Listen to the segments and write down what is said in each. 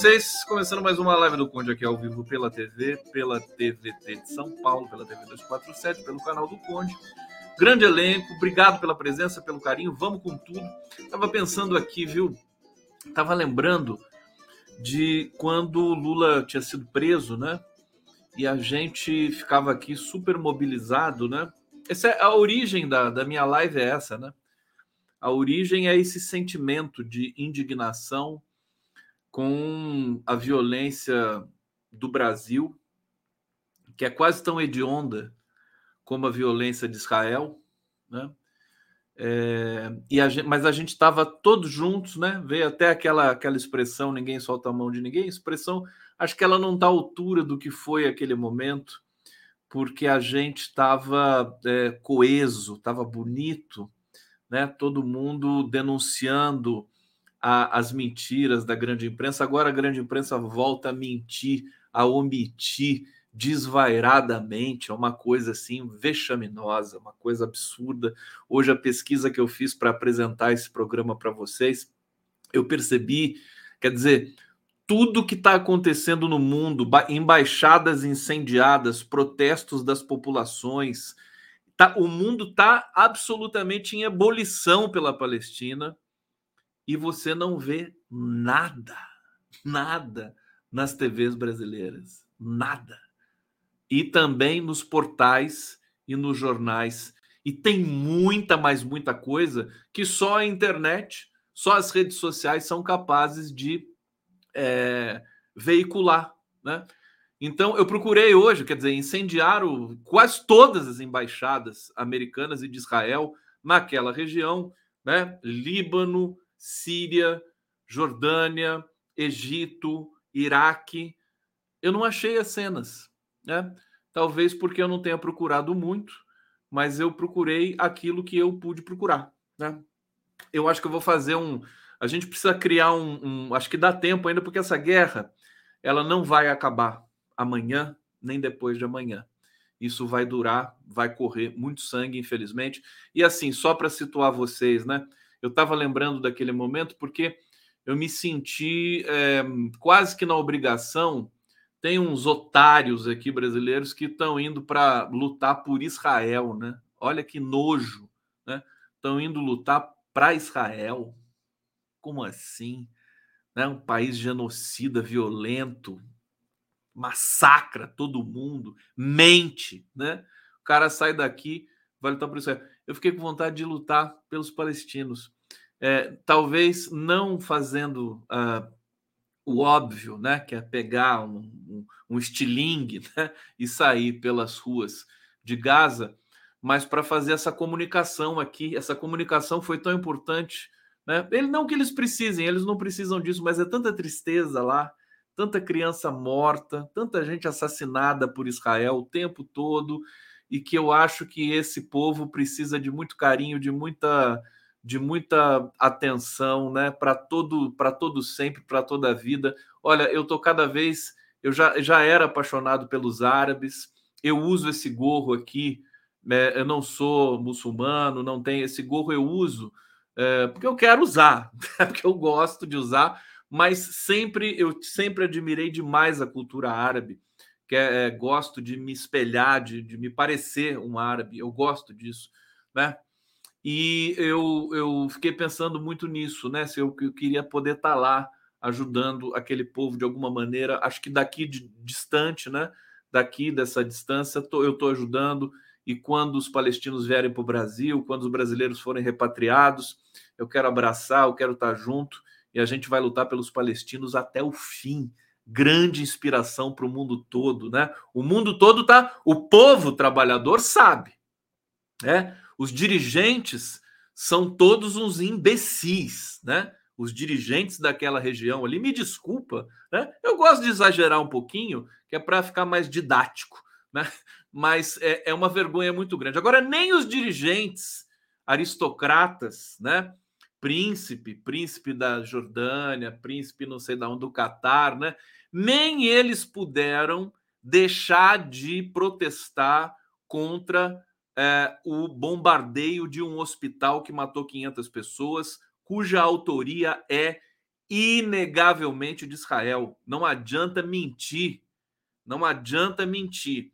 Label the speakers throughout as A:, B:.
A: vocês? Começando mais uma live do Conde aqui ao vivo pela TV, pela TVT de São Paulo, pela TV 247, pelo canal do Conde. Grande elenco, obrigado pela presença, pelo carinho, vamos com tudo. Tava pensando aqui, viu? Tava lembrando de quando o Lula tinha sido preso, né? E a gente ficava aqui super mobilizado, né? Essa é a origem da, da minha live é essa, né? A origem é esse sentimento de indignação com a violência do Brasil, que é quase tão hedionda como a violência de Israel, né? É, e a gente, mas a gente estava todos juntos, né? Veio até aquela, aquela expressão, ninguém solta a mão de ninguém, expressão, acho que ela não está à altura do que foi aquele momento, porque a gente estava é, coeso, estava bonito, né? Todo mundo denunciando a, as mentiras da grande imprensa. Agora a grande imprensa volta a mentir, a omitir desvairadamente, é uma coisa assim vexaminosa, uma coisa absurda. Hoje a pesquisa que eu fiz para apresentar esse programa para vocês, eu percebi, quer dizer, tudo que está acontecendo no mundo, embaixadas incendiadas, protestos das populações, tá, o mundo está absolutamente em ebulição pela Palestina e você não vê nada, nada nas TVs brasileiras, nada e também nos portais e nos jornais. E tem muita, mas muita coisa que só a internet, só as redes sociais são capazes de é, veicular, né? Então, eu procurei hoje, quer dizer, incendiaram quase todas as embaixadas americanas e de Israel naquela região, né? Líbano, Síria, Jordânia, Egito, Iraque. Eu não achei as cenas né? Talvez porque eu não tenha procurado muito, mas eu procurei aquilo que eu pude procurar, né? Eu acho que eu vou fazer um. A gente precisa criar um, um. Acho que dá tempo ainda, porque essa guerra ela não vai acabar amanhã nem depois de amanhã. Isso vai durar, vai correr muito sangue, infelizmente. E assim, só para situar vocês, né? Eu estava lembrando daquele momento porque eu me senti é, quase que na obrigação tem uns otários aqui brasileiros que estão indo para lutar por Israel, né? Olha que nojo, né? Estão indo lutar para Israel. Como assim? Né? Um país genocida, violento, massacra todo mundo, mente, né? O cara sai daqui, vai lutar por Israel. Eu fiquei com vontade de lutar pelos palestinos. É, talvez não fazendo uh, o óbvio, né? Que é pegar um, um, um estilingue né? e sair pelas ruas de Gaza, mas para fazer essa comunicação aqui. Essa comunicação foi tão importante. Né? Ele, não que eles precisem, eles não precisam disso, mas é tanta tristeza lá, tanta criança morta, tanta gente assassinada por Israel o tempo todo, e que eu acho que esse povo precisa de muito carinho, de muita de muita atenção, né, para todo para todo sempre, para toda a vida. Olha, eu tô cada vez eu já, já era apaixonado pelos árabes. Eu uso esse gorro aqui. Né, eu não sou muçulmano, não tenho esse gorro. Eu uso é, porque eu quero usar, porque eu gosto de usar. Mas sempre eu sempre admirei demais a cultura árabe. Que é, é, gosto de me espelhar, de, de me parecer um árabe. Eu gosto disso, né? E eu, eu fiquei pensando muito nisso, né? Se eu, eu queria poder estar tá lá ajudando aquele povo de alguma maneira. Acho que daqui de distante, né? Daqui dessa distância, tô, eu estou ajudando. E quando os palestinos vierem para o Brasil, quando os brasileiros forem repatriados, eu quero abraçar, eu quero estar tá junto e a gente vai lutar pelos palestinos até o fim. Grande inspiração para o mundo todo, né? O mundo todo tá. O povo trabalhador sabe, né? Os dirigentes são todos uns imbecis, né? Os dirigentes daquela região ali, me desculpa, né? Eu gosto de exagerar um pouquinho, que é para ficar mais didático, né? mas é, é uma vergonha muito grande. Agora, nem os dirigentes aristocratas, né? Príncipe, príncipe da Jordânia, príncipe não sei de onde, do Catar, né? Nem eles puderam deixar de protestar contra é, o bombardeio de um hospital que matou 500 pessoas, cuja autoria é inegavelmente de Israel. Não adianta mentir. Não adianta mentir.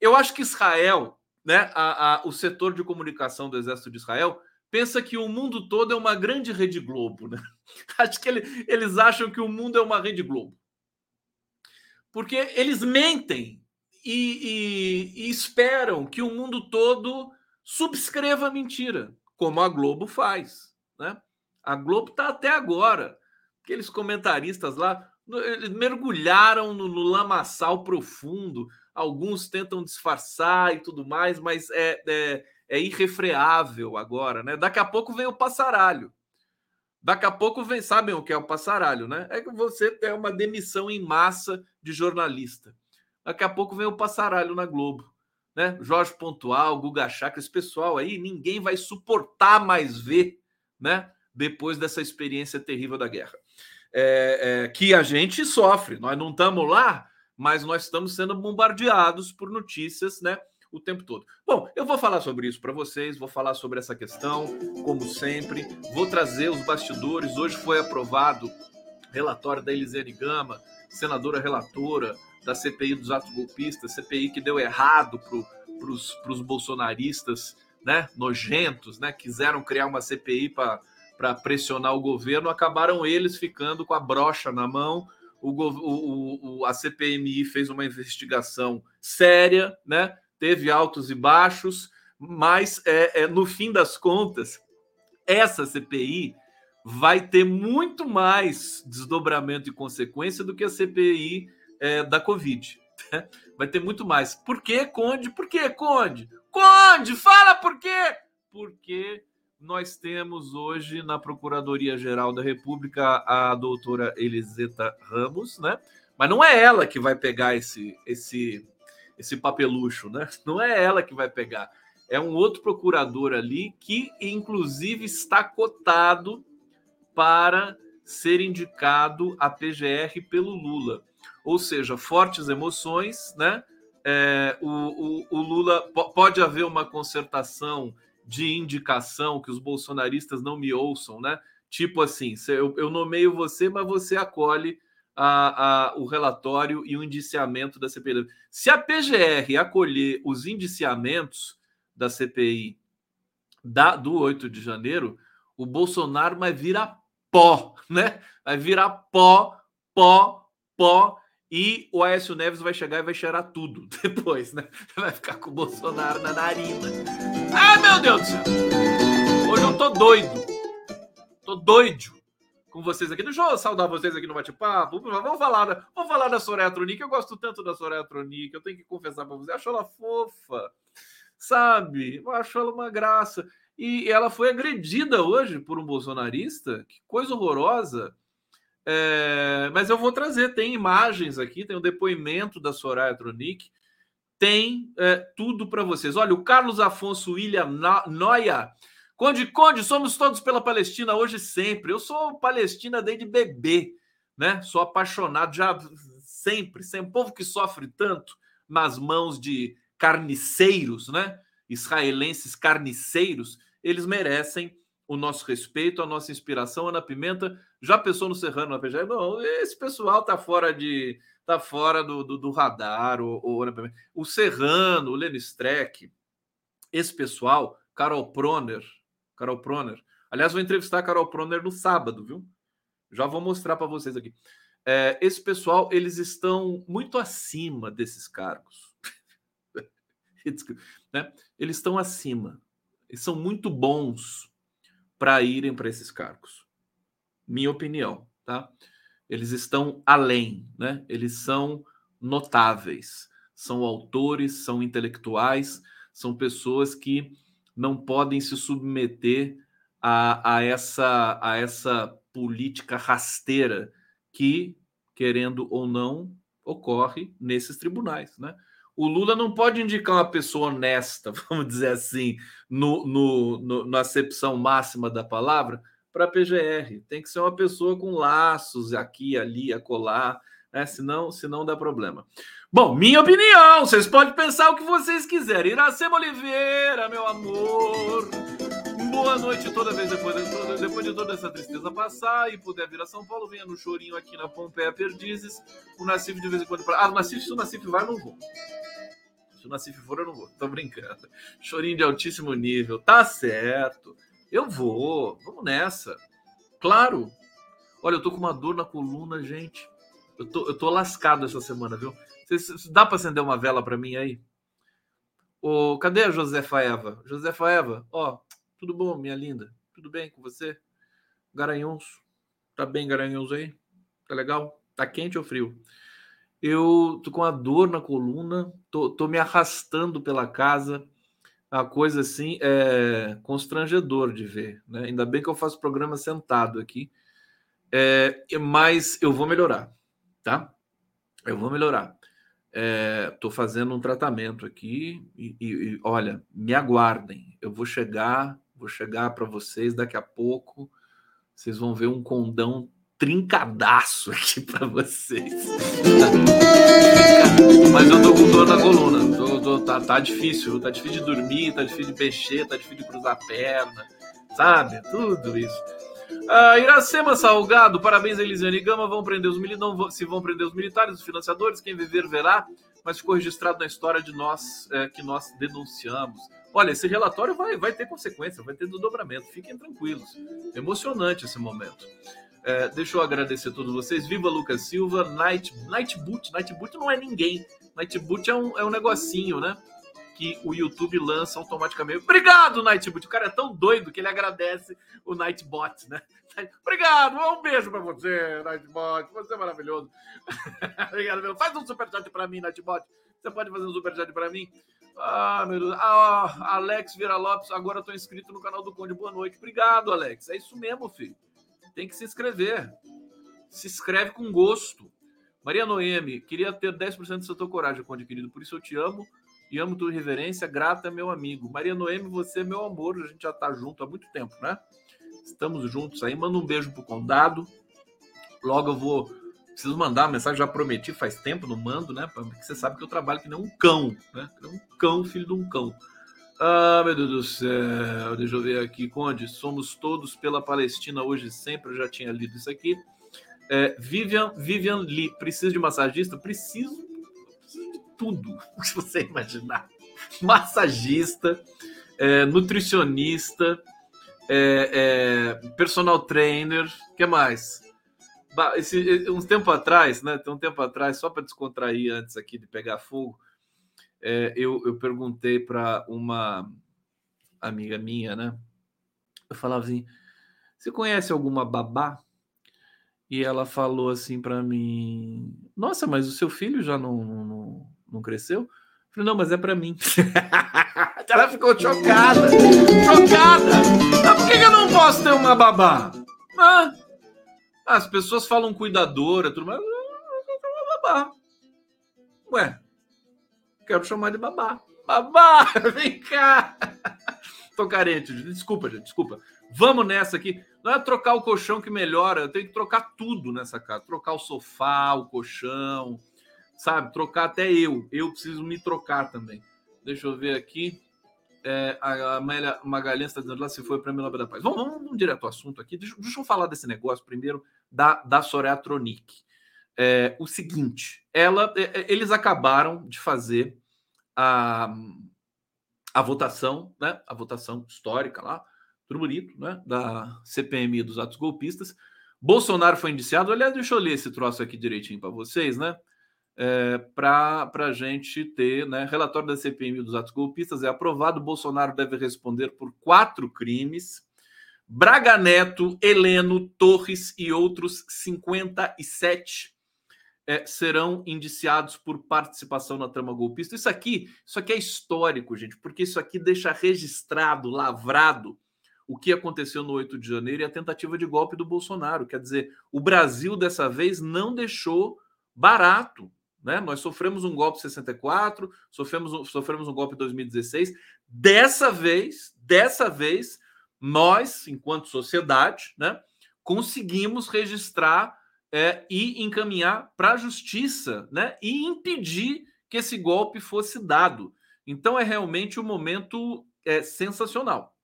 A: Eu acho que Israel, né, a, a, o setor de comunicação do Exército de Israel, pensa que o mundo todo é uma grande rede Globo. Né? Acho que ele, eles acham que o mundo é uma rede Globo. Porque eles mentem e, e, e esperam que o mundo todo subscreva a mentira, como a Globo faz. Né? A Globo está até agora. Aqueles comentaristas lá eles mergulharam no, no lamaçal profundo. Alguns tentam disfarçar e tudo mais, mas é, é, é irrefreável agora, né? Daqui a pouco vem o passaralho. Daqui a pouco vem, sabem o que é o passaralho, né? É que você tem uma demissão em massa de jornalista. Daqui a pouco vem o passaralho na Globo, né? Jorge Pontual, Guga Chakra, esse pessoal aí, ninguém vai suportar mais ver, né? Depois dessa experiência terrível da guerra. É, é, que a gente sofre. Nós não estamos lá, mas nós estamos sendo bombardeados por notícias, né? O tempo todo. Bom, eu vou falar sobre isso para vocês, vou falar sobre essa questão, como sempre. Vou trazer os bastidores. Hoje foi aprovado relatório da Elisiane Gama, senadora relatora da CPI dos atos golpistas, CPI que deu errado para os bolsonaristas, né? Nojentos, né? Quiseram criar uma CPI para pressionar o governo, acabaram eles ficando com a brocha na mão. O, o, o, a CPMI fez uma investigação séria, né? Teve altos e baixos, mas é, é, no fim das contas, essa CPI vai ter muito mais desdobramento e consequência do que a CPI é, da Covid. Né? Vai ter muito mais. Por que, Conde? Por que, Conde? Conde, fala por quê? Porque nós temos hoje na Procuradoria-Geral da República a doutora Eliseta Ramos, né? Mas não é ela que vai pegar esse, esse, esse papelucho, né? Não é ela que vai pegar. É um outro procurador ali que, inclusive, está cotado para ser indicado a PGR pelo Lula. Ou seja, fortes emoções, né? É, o, o, o Lula pode haver uma concertação de indicação, que os bolsonaristas não me ouçam, né? Tipo assim, eu, eu nomeio você, mas você acolhe a, a, o relatório e o indiciamento da CPI. Se a PGR acolher os indiciamentos da CPI da, do 8 de janeiro, o Bolsonaro vai virar pó, né? Vai virar pó, pó, pó e o Aécio Neves vai chegar e vai cheirar tudo depois, né? Vai ficar com o Bolsonaro na narina. Ai, meu Deus do céu! Hoje eu tô doido. Tô doido com vocês aqui. Deixa eu saudar vocês aqui no bate-papo. Vamos falar, vamos falar da Soraya Tronic. Eu gosto tanto da Soraya Tronic. Eu tenho que confessar para vocês. Eu acho ela fofa, sabe? Eu acho ela uma graça. E ela foi agredida hoje por um bolsonarista. Que coisa horrorosa é, mas eu vou trazer, tem imagens aqui, tem o depoimento da Soraya Tronic, tem é, tudo para vocês. Olha, o Carlos Afonso William Noia. Conde, Conde, somos todos pela Palestina hoje e sempre. Eu sou palestina desde bebê, né? Sou apaixonado já sempre, sempre. Povo que sofre tanto nas mãos de carniceiros, né? Israelenses carniceiros, eles merecem o nosso respeito, a nossa inspiração. Ana Pimenta já pensou no Serrano na PGR? Não, esse pessoal tá fora de tá fora do, do, do radar. O, o, o Serrano, o Lenny Streck, esse pessoal, Carol Proner, Carol Proner. Aliás, vou entrevistar a Carol Proner no sábado, viu? Já vou mostrar para vocês aqui. É, esse pessoal, eles estão muito acima desses cargos. né? Eles estão acima. Eles são muito bons para irem para esses cargos. Minha opinião, tá? Eles estão além, né? Eles são notáveis, são autores, são intelectuais, são pessoas que não podem se submeter a, a, essa, a essa política rasteira que, querendo ou não, ocorre nesses tribunais, né? O Lula não pode indicar uma pessoa honesta, vamos dizer assim, no, no, no na acepção máxima da palavra, para a PGR. Tem que ser uma pessoa com laços aqui, ali, acolá, né? senão, senão dá problema. Bom, minha opinião, vocês podem pensar o que vocês quiserem. Iracema Oliveira, meu amor. Boa noite toda vez depois, depois de toda essa tristeza passar e puder vir a São Paulo, venha no chorinho aqui na Pompeia Perdizes. O Nacife de vez em quando. Ah, o Nacife, se o Nacife vai, eu não vou. Se o Nacife for, eu não vou. Tô brincando. Chorinho de altíssimo nível. Tá certo. Eu vou. Vamos nessa. Claro. Olha, eu tô com uma dor na coluna, gente. Eu tô, eu tô lascado essa semana, viu? Cês, dá para acender uma vela para mim aí? Ô, cadê a Josefa Eva? Josefa Eva, ó, tudo bom, minha linda? Tudo bem com você? Garanhuns? Tá bem, Garanhuns aí? Tá legal? Tá quente ou frio? Eu tô com a dor na coluna, tô, tô me arrastando pela casa. A coisa assim é constrangedor de ver, né? Ainda bem que eu faço programa sentado aqui. É, mas eu vou melhorar, tá? Eu vou melhorar. Estou é, fazendo um tratamento aqui e, e, e, olha, me aguardem. Eu vou chegar Vou chegar para vocês daqui a pouco. Vocês vão ver um condão trincadaço aqui para vocês. Mas eu tô com dor na coluna. Tô, tô, tá, tá difícil, tá difícil de dormir, tá difícil de mexer, tá difícil de cruzar a perna, sabe? Tudo isso. Ah, Iracema Salgado, parabéns a Elisiane Gama. Vão prender os não se vão prender os militares, os financiadores, quem viver verá, mas ficou registrado na história de nós é, que nós denunciamos. Olha, esse relatório vai, vai ter consequência, vai ter desdobramento. Fiquem tranquilos. Emocionante esse momento. É, deixa eu agradecer a todos vocês. Viva Lucas Silva, Night, Nightboot. Nightboot não é ninguém. Nightboot é um, é um negocinho, né? Que o YouTube lança automaticamente. Obrigado, Nightboot. O cara é tão doido que ele agradece o Nightbot, né? Obrigado, um beijo pra você, Nightbot. Você é maravilhoso. Obrigado, meu. Faz um superchat pra mim, Nightbot. Você pode fazer um superchat pra mim? Ah, meu Deus. Ah, Alex Vira Lopes, agora estou inscrito no canal do Conde. Boa noite. Obrigado, Alex. É isso mesmo, filho. Tem que se inscrever. Se inscreve com gosto. Maria Noemi, queria ter 10% da sua coragem, Conde querido. Por isso eu te amo e amo tua reverência. Grata, meu amigo. Maria Noemi, você é meu amor. A gente já está junto há muito tempo, né? Estamos juntos aí. Manda um beijo pro condado. Logo eu vou Preciso mandar a mensagem, já prometi faz tempo, não mando, né? Porque você sabe que eu trabalho que nem um cão, né? Um cão, filho de um cão. Ah, meu Deus do céu, deixa eu ver aqui, Conde. Somos todos pela Palestina hoje sempre, eu já tinha lido isso aqui. É, Vivian, Vivian Lee, preciso de massagista? Preciso, tudo que você imaginar. Massagista, é, nutricionista, é, é personal trainer, que mais? Esse, uns tempo atrás, né? Um tempo atrás, só para descontrair antes aqui de pegar fogo, é, eu, eu perguntei para uma amiga minha, né? Eu falava assim: você conhece alguma babá? E ela falou assim para mim: Nossa, mas o seu filho já não, não, não cresceu? Eu falei: Não, mas é para mim. ela ficou chocada, chocada. Mas por que eu não posso ter uma babá? Ah, as pessoas falam cuidadora, tudo mais. Babá. Ué, quero chamar de babá. Babá, vem cá. Tô carente, desculpa, gente, desculpa. Vamos nessa aqui. Não é trocar o colchão que melhora, eu tenho que trocar tudo nessa casa. Trocar o sofá, o colchão, sabe? Trocar até eu. Eu preciso me trocar também. Deixa eu ver aqui. É, a Amélia Magalhães está dizendo lá se foi para a Nobel da Paz. Vamos, vamos, vamos direto ao assunto aqui. Deixa, deixa eu falar desse negócio primeiro da, da Soreatronic. É, o seguinte, ela, é, é, eles acabaram de fazer a, a votação, né? A votação histórica lá, tudo bonito, né? Da CPMI dos atos golpistas. Bolsonaro foi indiciado. Aliás, deixa eu ler esse troço aqui direitinho para vocês, né? É, para a gente ter, né? Relatório da CPMI dos atos golpistas é aprovado. Bolsonaro deve responder por quatro crimes Braga Neto, Heleno, Torres e outros 57 é, serão indiciados por participação na trama golpista. Isso aqui, isso aqui é histórico, gente, porque isso aqui deixa registrado, lavrado o que aconteceu no 8 de janeiro e a tentativa de golpe do Bolsonaro. Quer dizer, o Brasil dessa vez não deixou barato, Né? Nós sofremos um golpe em 64, sofremos, um, sofremos um golpe em 2016. Dessa vez, dessa vez, nós, enquanto sociedade, né, conseguimos registrar é, e encaminhar para a justiça né, e impedir que esse golpe fosse dado. Então é realmente um momento é, sensacional.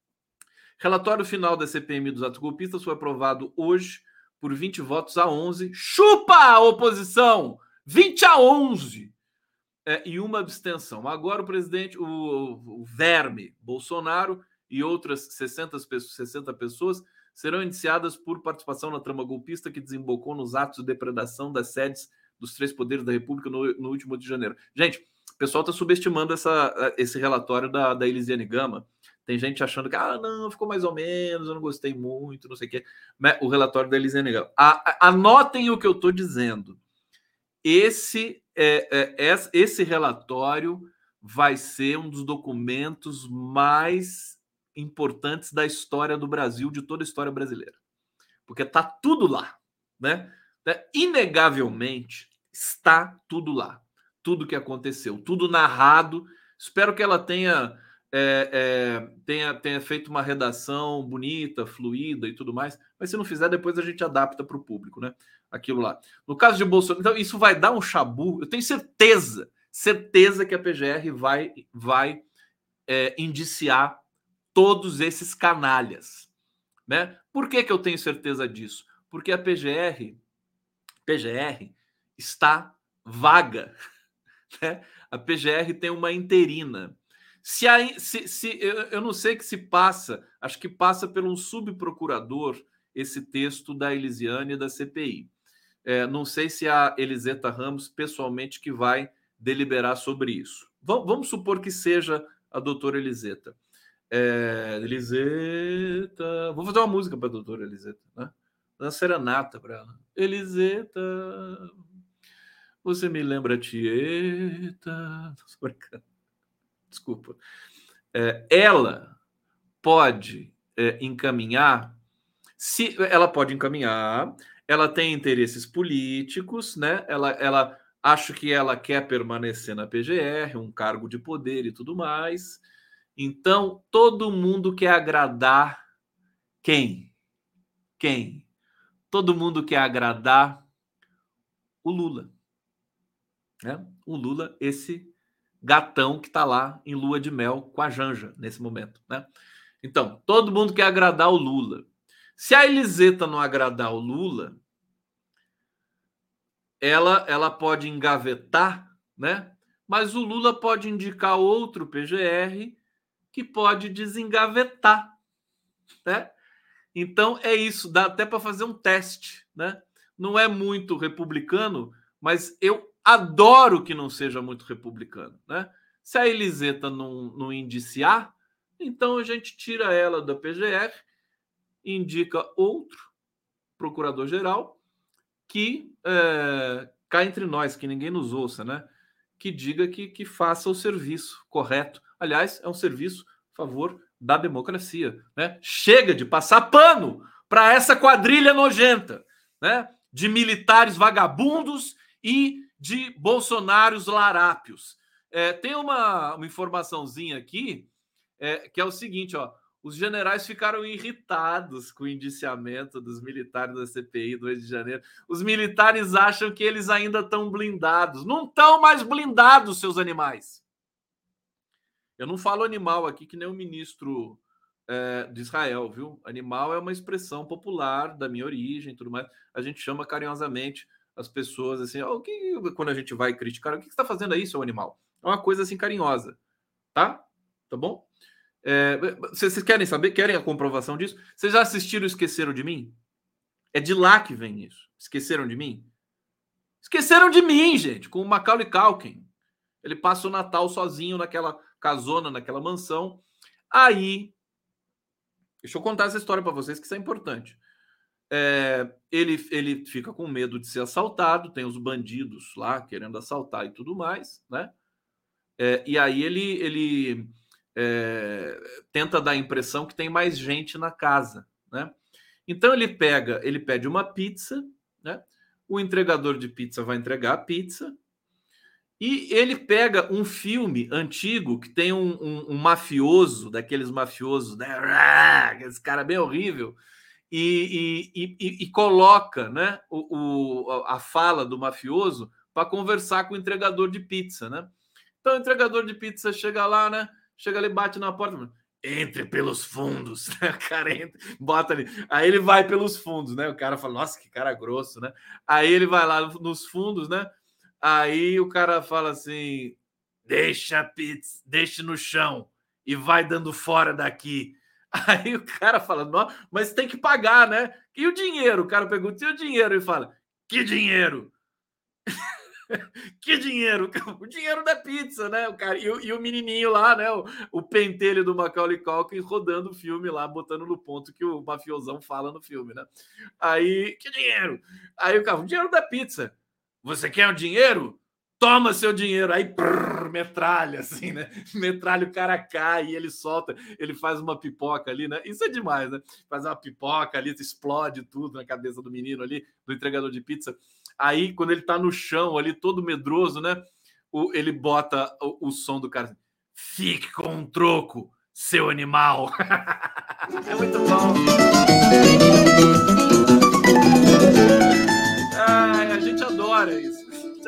A: Relatório final da CPMI dos atos golpistas foi aprovado hoje por 20 votos a 11. Chupa a oposição! 20 a 11 é, e uma abstenção. Agora o presidente, o, o verme Bolsonaro e outras 60, 60 pessoas serão indiciadas por participação na trama golpista que desembocou nos atos de depredação das sedes dos três poderes da República no, no último de janeiro. Gente, o pessoal está subestimando essa, esse relatório da, da Elisiane Gama. Tem gente achando que, ah, não, ficou mais ou menos, eu não gostei muito, não sei o quê. O relatório da Elisiane Gama. A, a, anotem o que eu estou dizendo esse, é, é, esse relatório vai ser um dos documentos mais importantes da história do Brasil, de toda a história brasileira. Porque está tudo lá, né? É, inegavelmente está tudo lá. Tudo que aconteceu, tudo narrado. Espero que ela tenha, é, é, tenha, tenha feito uma redação bonita, fluida e tudo mais. Mas se não fizer, depois a gente adapta para o público, né? aquilo lá. No caso de Bolsonaro, então isso vai dar um chabu. Eu tenho certeza, certeza que a PGR vai, vai é, indiciar todos esses canalhas, né? Por que, que eu tenho certeza disso? Porque a PGR, PGR está vaga, né? A PGR tem uma interina. Se, a, se, se eu, eu não sei que se passa, acho que passa por um subprocurador esse texto da Elisiane e da CPI. É, não sei se a Eliseta Ramos pessoalmente que vai deliberar sobre isso. Vamos, supor que seja a doutora Eliseta. É, Eliseta. Vou fazer uma música para a doutora Eliseta, né? Uma serenata para ela. Eliseta, você me lembra Tieta. Desculpa. É, ela pode é, encaminhar, se ela pode encaminhar ela tem interesses políticos, né? Ela, ela acho que ela quer permanecer na PGR, um cargo de poder e tudo mais. Então, todo mundo quer agradar quem? Quem? Todo mundo quer agradar o Lula. Né? O Lula, esse gatão que está lá em lua de mel com a Janja nesse momento, né? Então, todo mundo quer agradar o Lula. Se a Eliseta não agradar o Lula, ela, ela pode engavetar, né? Mas o Lula pode indicar outro PGR que pode desengavetar, né? Então é isso, dá até para fazer um teste, né? Não é muito republicano, mas eu adoro que não seja muito republicano, né? Se a Eliseta não, não indiciar, então a gente tira ela da PGR indica outro procurador-geral que é, cá entre nós, que ninguém nos ouça, né? Que diga que, que faça o serviço correto. Aliás, é um serviço a favor da democracia, né? Chega de passar pano para essa quadrilha nojenta, né? De militares vagabundos e de bolsonaros larápios. É, tem uma, uma informaçãozinha aqui é, que é o seguinte, ó os generais ficaram irritados com o indiciamento dos militares da CPI do 8 de janeiro. Os militares acham que eles ainda estão blindados. Não estão mais blindados, seus animais. Eu não falo animal aqui que nem o ministro é, de Israel, viu? Animal é uma expressão popular da minha origem tudo mais. A gente chama carinhosamente as pessoas assim, oh, que, quando a gente vai criticar, o que está fazendo aí, seu animal? É uma coisa assim carinhosa, tá? Tá bom? É, vocês querem saber? Querem a comprovação disso? Vocês já assistiram Esqueceram de Mim? É de lá que vem isso. Esqueceram de mim? Esqueceram de mim, gente, com o Macaulay Culkin. Ele passa o Natal sozinho naquela casona, naquela mansão. Aí, deixa eu contar essa história para vocês, que isso é importante. É, ele, ele fica com medo de ser assaltado, tem os bandidos lá querendo assaltar e tudo mais, né? É, e aí ele, ele é, tenta dar a impressão que tem mais gente na casa, né? Então ele pega, ele pede uma pizza, né? O entregador de pizza vai entregar a pizza E ele pega um filme antigo que tem um, um, um mafioso, daqueles mafiosos, né? esse cara bem horrível, e, e, e, e coloca né, o, o, a fala do mafioso para conversar com o entregador de pizza, né? Então o entregador de pizza chega lá, né? Chega ali, bate na porta, entre pelos fundos, né? O cara entra, bota ali. Aí ele vai pelos fundos, né? O cara fala, nossa, que cara grosso, né? Aí ele vai lá nos fundos, né? Aí o cara fala assim: deixa a pizza, deixa no chão e vai dando fora daqui. Aí o cara fala: mas tem que pagar, né? E o dinheiro? O cara pergunta: e o dinheiro? E fala: que dinheiro? que dinheiro? O dinheiro da pizza, né? O cara, e, o, e o menininho lá, né? O, o pentelho do Macaulay Culkin rodando o filme lá, botando no ponto que o mafiosão fala no filme, né? Aí, que dinheiro? Aí o cara, o dinheiro da pizza. Você quer o dinheiro? Toma seu dinheiro. Aí prrr, metralha, assim, né? Metralha, o cara cai e ele solta, ele faz uma pipoca ali, né? Isso é demais, né? Faz uma pipoca ali, explode tudo na cabeça do menino ali, do entregador de pizza. Aí, quando ele tá no chão ali, todo medroso, né? O, ele bota o, o som do cara. Fique com um troco, seu animal. é muito bom. Ai, a gente adora isso.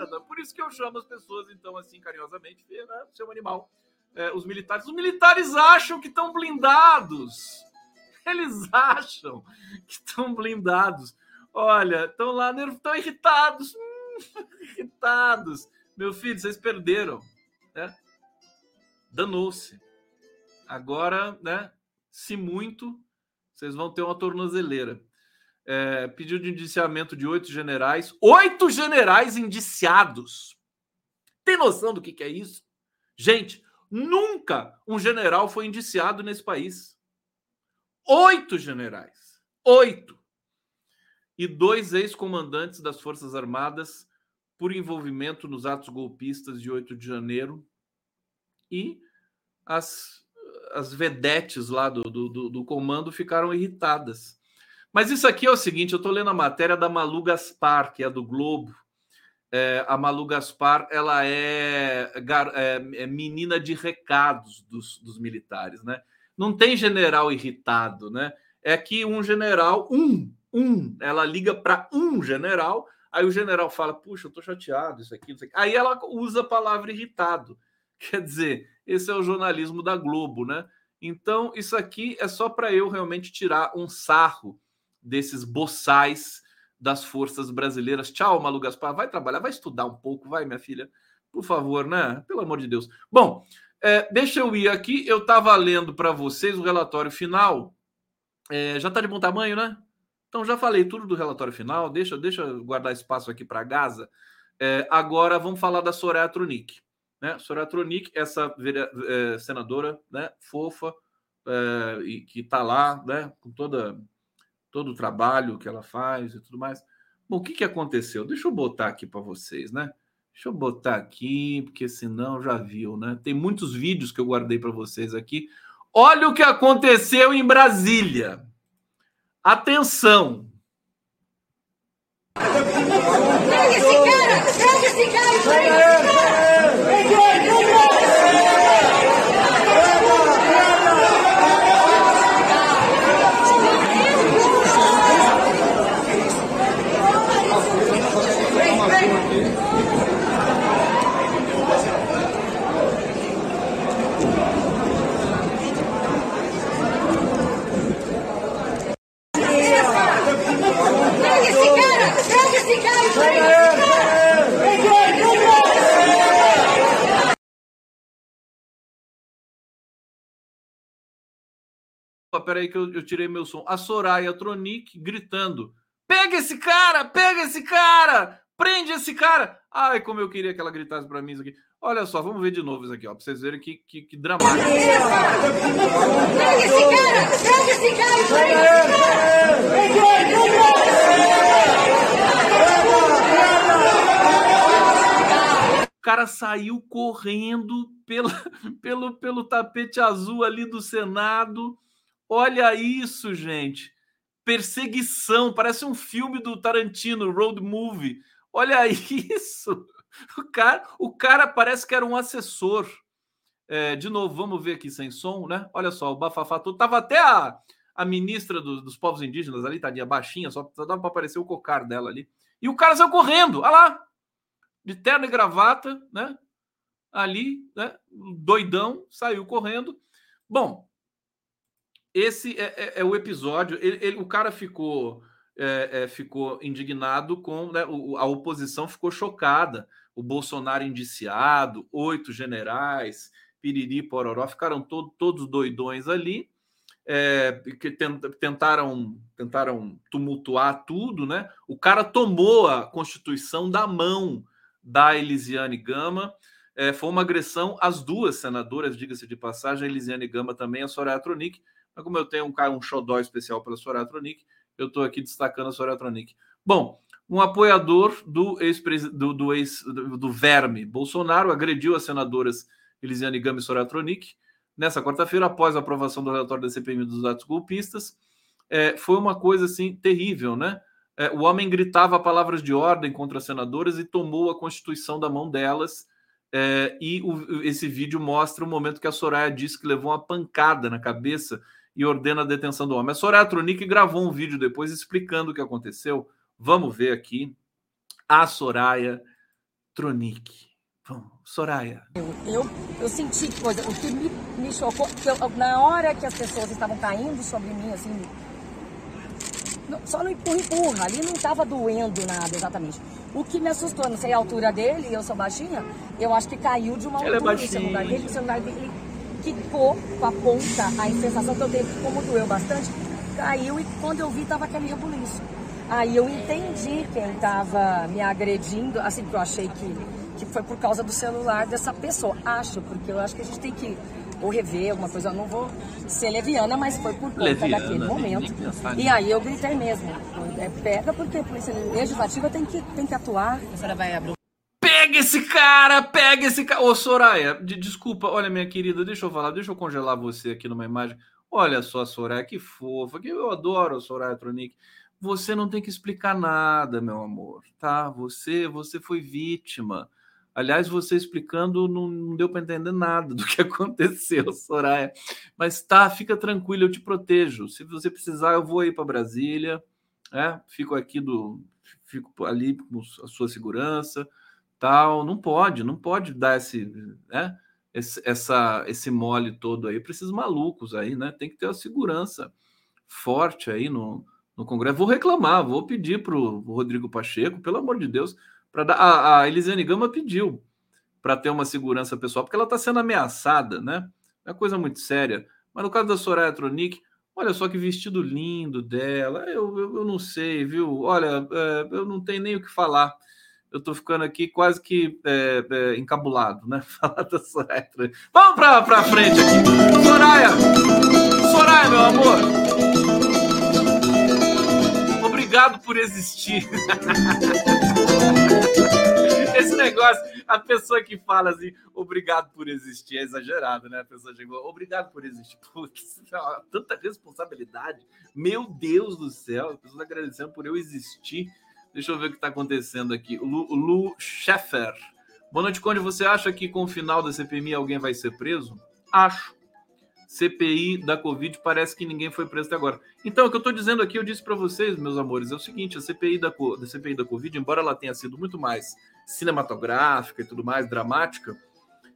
A: Adora. Por isso que eu chamo as pessoas, então, assim, carinhosamente, né, seu animal. É, os militares. Os militares acham que estão blindados. Eles acham que estão blindados. Olha, estão lá, estão irritados. Hum, irritados. Meu filho, vocês perderam. Né? Danou-se. Agora, né? Se muito, vocês vão ter uma tornozeleira é, pediu de indiciamento de oito generais. Oito generais indiciados. Tem noção do que, que é isso? Gente, nunca um general foi indiciado nesse país. Oito generais. Oito. E dois ex-comandantes das Forças Armadas por envolvimento nos atos golpistas de 8 de janeiro. E as, as vedetes lá do, do, do comando ficaram irritadas mas isso aqui é o seguinte: eu estou lendo a matéria da Malu Gaspar, que é do Globo. É, a Malu Gaspar ela é, é, é menina de recados dos, dos, militares, né? Não tem general irritado, né? É que um general, um, um, ela liga para um general, aí o general fala: Puxa, eu estou chateado, isso aqui, isso aqui. Aí ela usa a palavra irritado. Quer dizer, esse é o jornalismo da Globo, né? Então, isso aqui é só para eu realmente tirar um sarro desses boçais das forças brasileiras. Tchau, Malu Gaspar. Vai trabalhar, vai estudar um pouco, vai, minha filha. Por favor, né? Pelo amor de Deus. Bom, é, deixa eu ir aqui. Eu estava lendo para vocês o relatório final. É, já está de bom tamanho, né? Então já falei tudo do relatório final. Deixa, deixa eu guardar espaço aqui para Gaza. É, agora vamos falar da Soraya Tronic. Né? Soraya Tronic, essa é, senadora né, fofa, é, e que está lá né, com toda todo o trabalho que ela faz e tudo mais. Bom, o que, que aconteceu? Deixa eu botar aqui para vocês, né? Deixa eu botar aqui, porque senão já viu, né? Tem muitos vídeos que eu guardei para vocês aqui. Olha o que aconteceu em Brasília. Atenção. Pega esse cara! Pega esse cara! Peraí que eu, eu tirei meu som. A Soraya Tronic gritando: Pega esse cara! Pega esse cara! Prende esse cara! Ai, como eu queria que ela gritasse para mim isso aqui. Olha só, vamos ver de novo isso aqui, ó, pra vocês verem que, que, que dramático. Pega esse cara! Pega esse cara! Pega O cara saiu correndo pela, pelo, pelo tapete azul ali do Senado Olha isso, gente. Perseguição, parece um filme do Tarantino, Road Movie. Olha isso. O cara, o cara parece que era um assessor. É, de novo, vamos ver aqui sem som, né? Olha só, o bafafá todo. Tava até a, a ministra do, dos povos indígenas ali, tadinha, baixinha, só, dava para aparecer o cocar dela ali. E o cara saiu correndo, olha lá, de terno e gravata, né? Ali, né? Doidão, saiu correndo. Bom, esse é, é, é o episódio. Ele, ele, o cara ficou, é, é ficou indignado com né, a oposição ficou chocada. O Bolsonaro indiciado, oito generais, piriri, pororó, ficaram todo, todos doidões ali. É, que tentaram tentaram tumultuar tudo, né? O cara tomou a Constituição da mão da Elisiane Gama. É, foi uma agressão às duas senadoras, diga-se de passagem, a Elisiane Gama também, a Soraya Tronic. Mas como eu tenho um, um xodó especial pela Soraya Tronic, eu estou aqui destacando a Soraya Tronic. Bom, um apoiador do ex do, do, ex, do, Verme Bolsonaro agrediu as senadoras Elisiane Gama e Soraya Tronic nessa quarta-feira, após a aprovação do relatório da CPMI dos atos golpistas. É, foi uma coisa assim terrível, né? É, o homem gritava palavras de ordem contra as senadoras e tomou a Constituição da mão delas é, e o, esse vídeo mostra o momento que a Soraya disse que levou uma pancada na cabeça e ordena a detenção do homem. A Soraya Tronic gravou um vídeo depois explicando o que aconteceu. Vamos ver aqui a Soraya Tronic. Vamos, Soraya.
B: Eu, eu, eu, senti coisa, o que me, me chocou, que eu, na hora que as pessoas estavam caindo sobre mim, assim, só no empurra, empurra, ali não estava doendo nada exatamente. O que me assustou, não sei a altura dele, eu sou baixinha, eu acho que caiu de uma
A: Ela
B: altura
A: é
B: celular dele, celular dele quicou com a ponta, a sensação que eu teve, como doeu bastante, caiu e quando eu vi tava aquele rebuliço. Aí eu entendi quem estava me agredindo, assim, porque eu achei que, que foi por causa do celular dessa pessoa. Acho, porque eu acho que a gente tem que ou rever alguma coisa. Eu não vou ser leviana, mas foi por conta leviana, daquele momento. E aí eu gritei mesmo. É, pega porque a polícia legislativa tem que, tem que atuar. A senhora vai abrir
A: Pega esse cara, pega esse cara. Ô, Soraya, de, desculpa, olha, minha querida, deixa eu falar, deixa eu congelar você aqui numa imagem. Olha só, Soraya, que fofa, que eu adoro a Soraya Tronic. Você não tem que explicar nada, meu amor, tá? Você, você foi vítima. Aliás, você explicando não, não deu para entender nada do que aconteceu, Soraya. Mas tá, fica tranquilo, eu te protejo. Se você precisar, eu vou aí para Brasília, né? Fico aqui do, fico ali com a sua segurança, tal. Não pode, não pode dar esse, né? Esse, essa, esse mole todo aí para esses malucos aí, né? Tem que ter a segurança forte aí no, no Congresso. Vou reclamar, vou pedir para o Rodrigo Pacheco, pelo amor de Deus, para dar. A, a Elisiane Gama pediu para ter uma segurança pessoal, porque ela está sendo ameaçada, né? É uma coisa muito séria. Mas no caso da Soraya Tronic, olha só que vestido lindo dela. Eu, eu, eu não sei, viu? Olha, é, eu não tenho nem o que falar. Eu estou ficando aqui quase que é, é, encabulado, né? Falar da Soraya. Vamos para frente aqui. Soraya! Soraya, meu amor! Obrigado por existir. Esse negócio, a pessoa que fala assim, obrigado por existir, é exagerado, né? A pessoa chegou, obrigado por existir. Putz, tanta responsabilidade. Meu Deus do céu, as pessoas agradecendo por eu existir. Deixa eu ver o que está acontecendo aqui. Lu, Lu Scheffer. Boa noite, Conde. Você acha que com o final da CPMI alguém vai ser preso? Acho. CPI da Covid, parece que ninguém foi preso até agora. Então, o que eu estou dizendo aqui, eu disse para vocês, meus amores, é o seguinte: a CPI da, da CPI da Covid, embora ela tenha sido muito mais cinematográfica e tudo mais, dramática,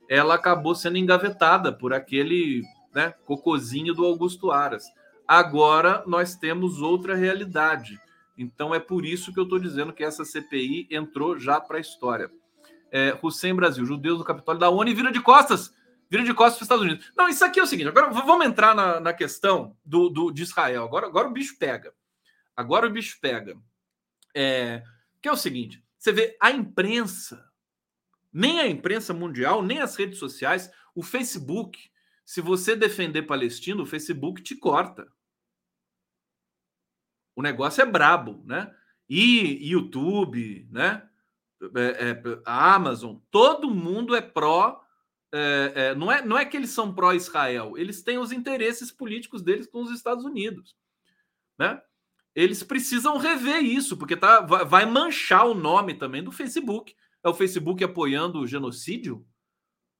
A: ela acabou sendo engavetada por aquele né, cocozinho do Augusto Aras. Agora nós temos outra realidade. Então é por isso que eu estou dizendo que essa CPI entrou já para a história. É, Hussein Brasil, judeus do Capitólio da ONU, vira de costas vira de costas para os Estados Unidos. Não, isso aqui é o seguinte: agora vamos entrar na, na questão do, do, de Israel. Agora, agora o bicho pega. Agora o bicho pega. É, que é o seguinte: você vê a imprensa, nem a imprensa mundial, nem as redes sociais, o Facebook. Se você defender Palestina, o Facebook te corta. O negócio é brabo, né? E YouTube, né? É, é, a Amazon, todo mundo é pró é, é, não, é, não é que eles são pró-Israel, eles têm os interesses políticos deles com os Estados Unidos. Né? Eles precisam rever isso, porque tá, vai manchar o nome também do Facebook. É o Facebook apoiando o genocídio?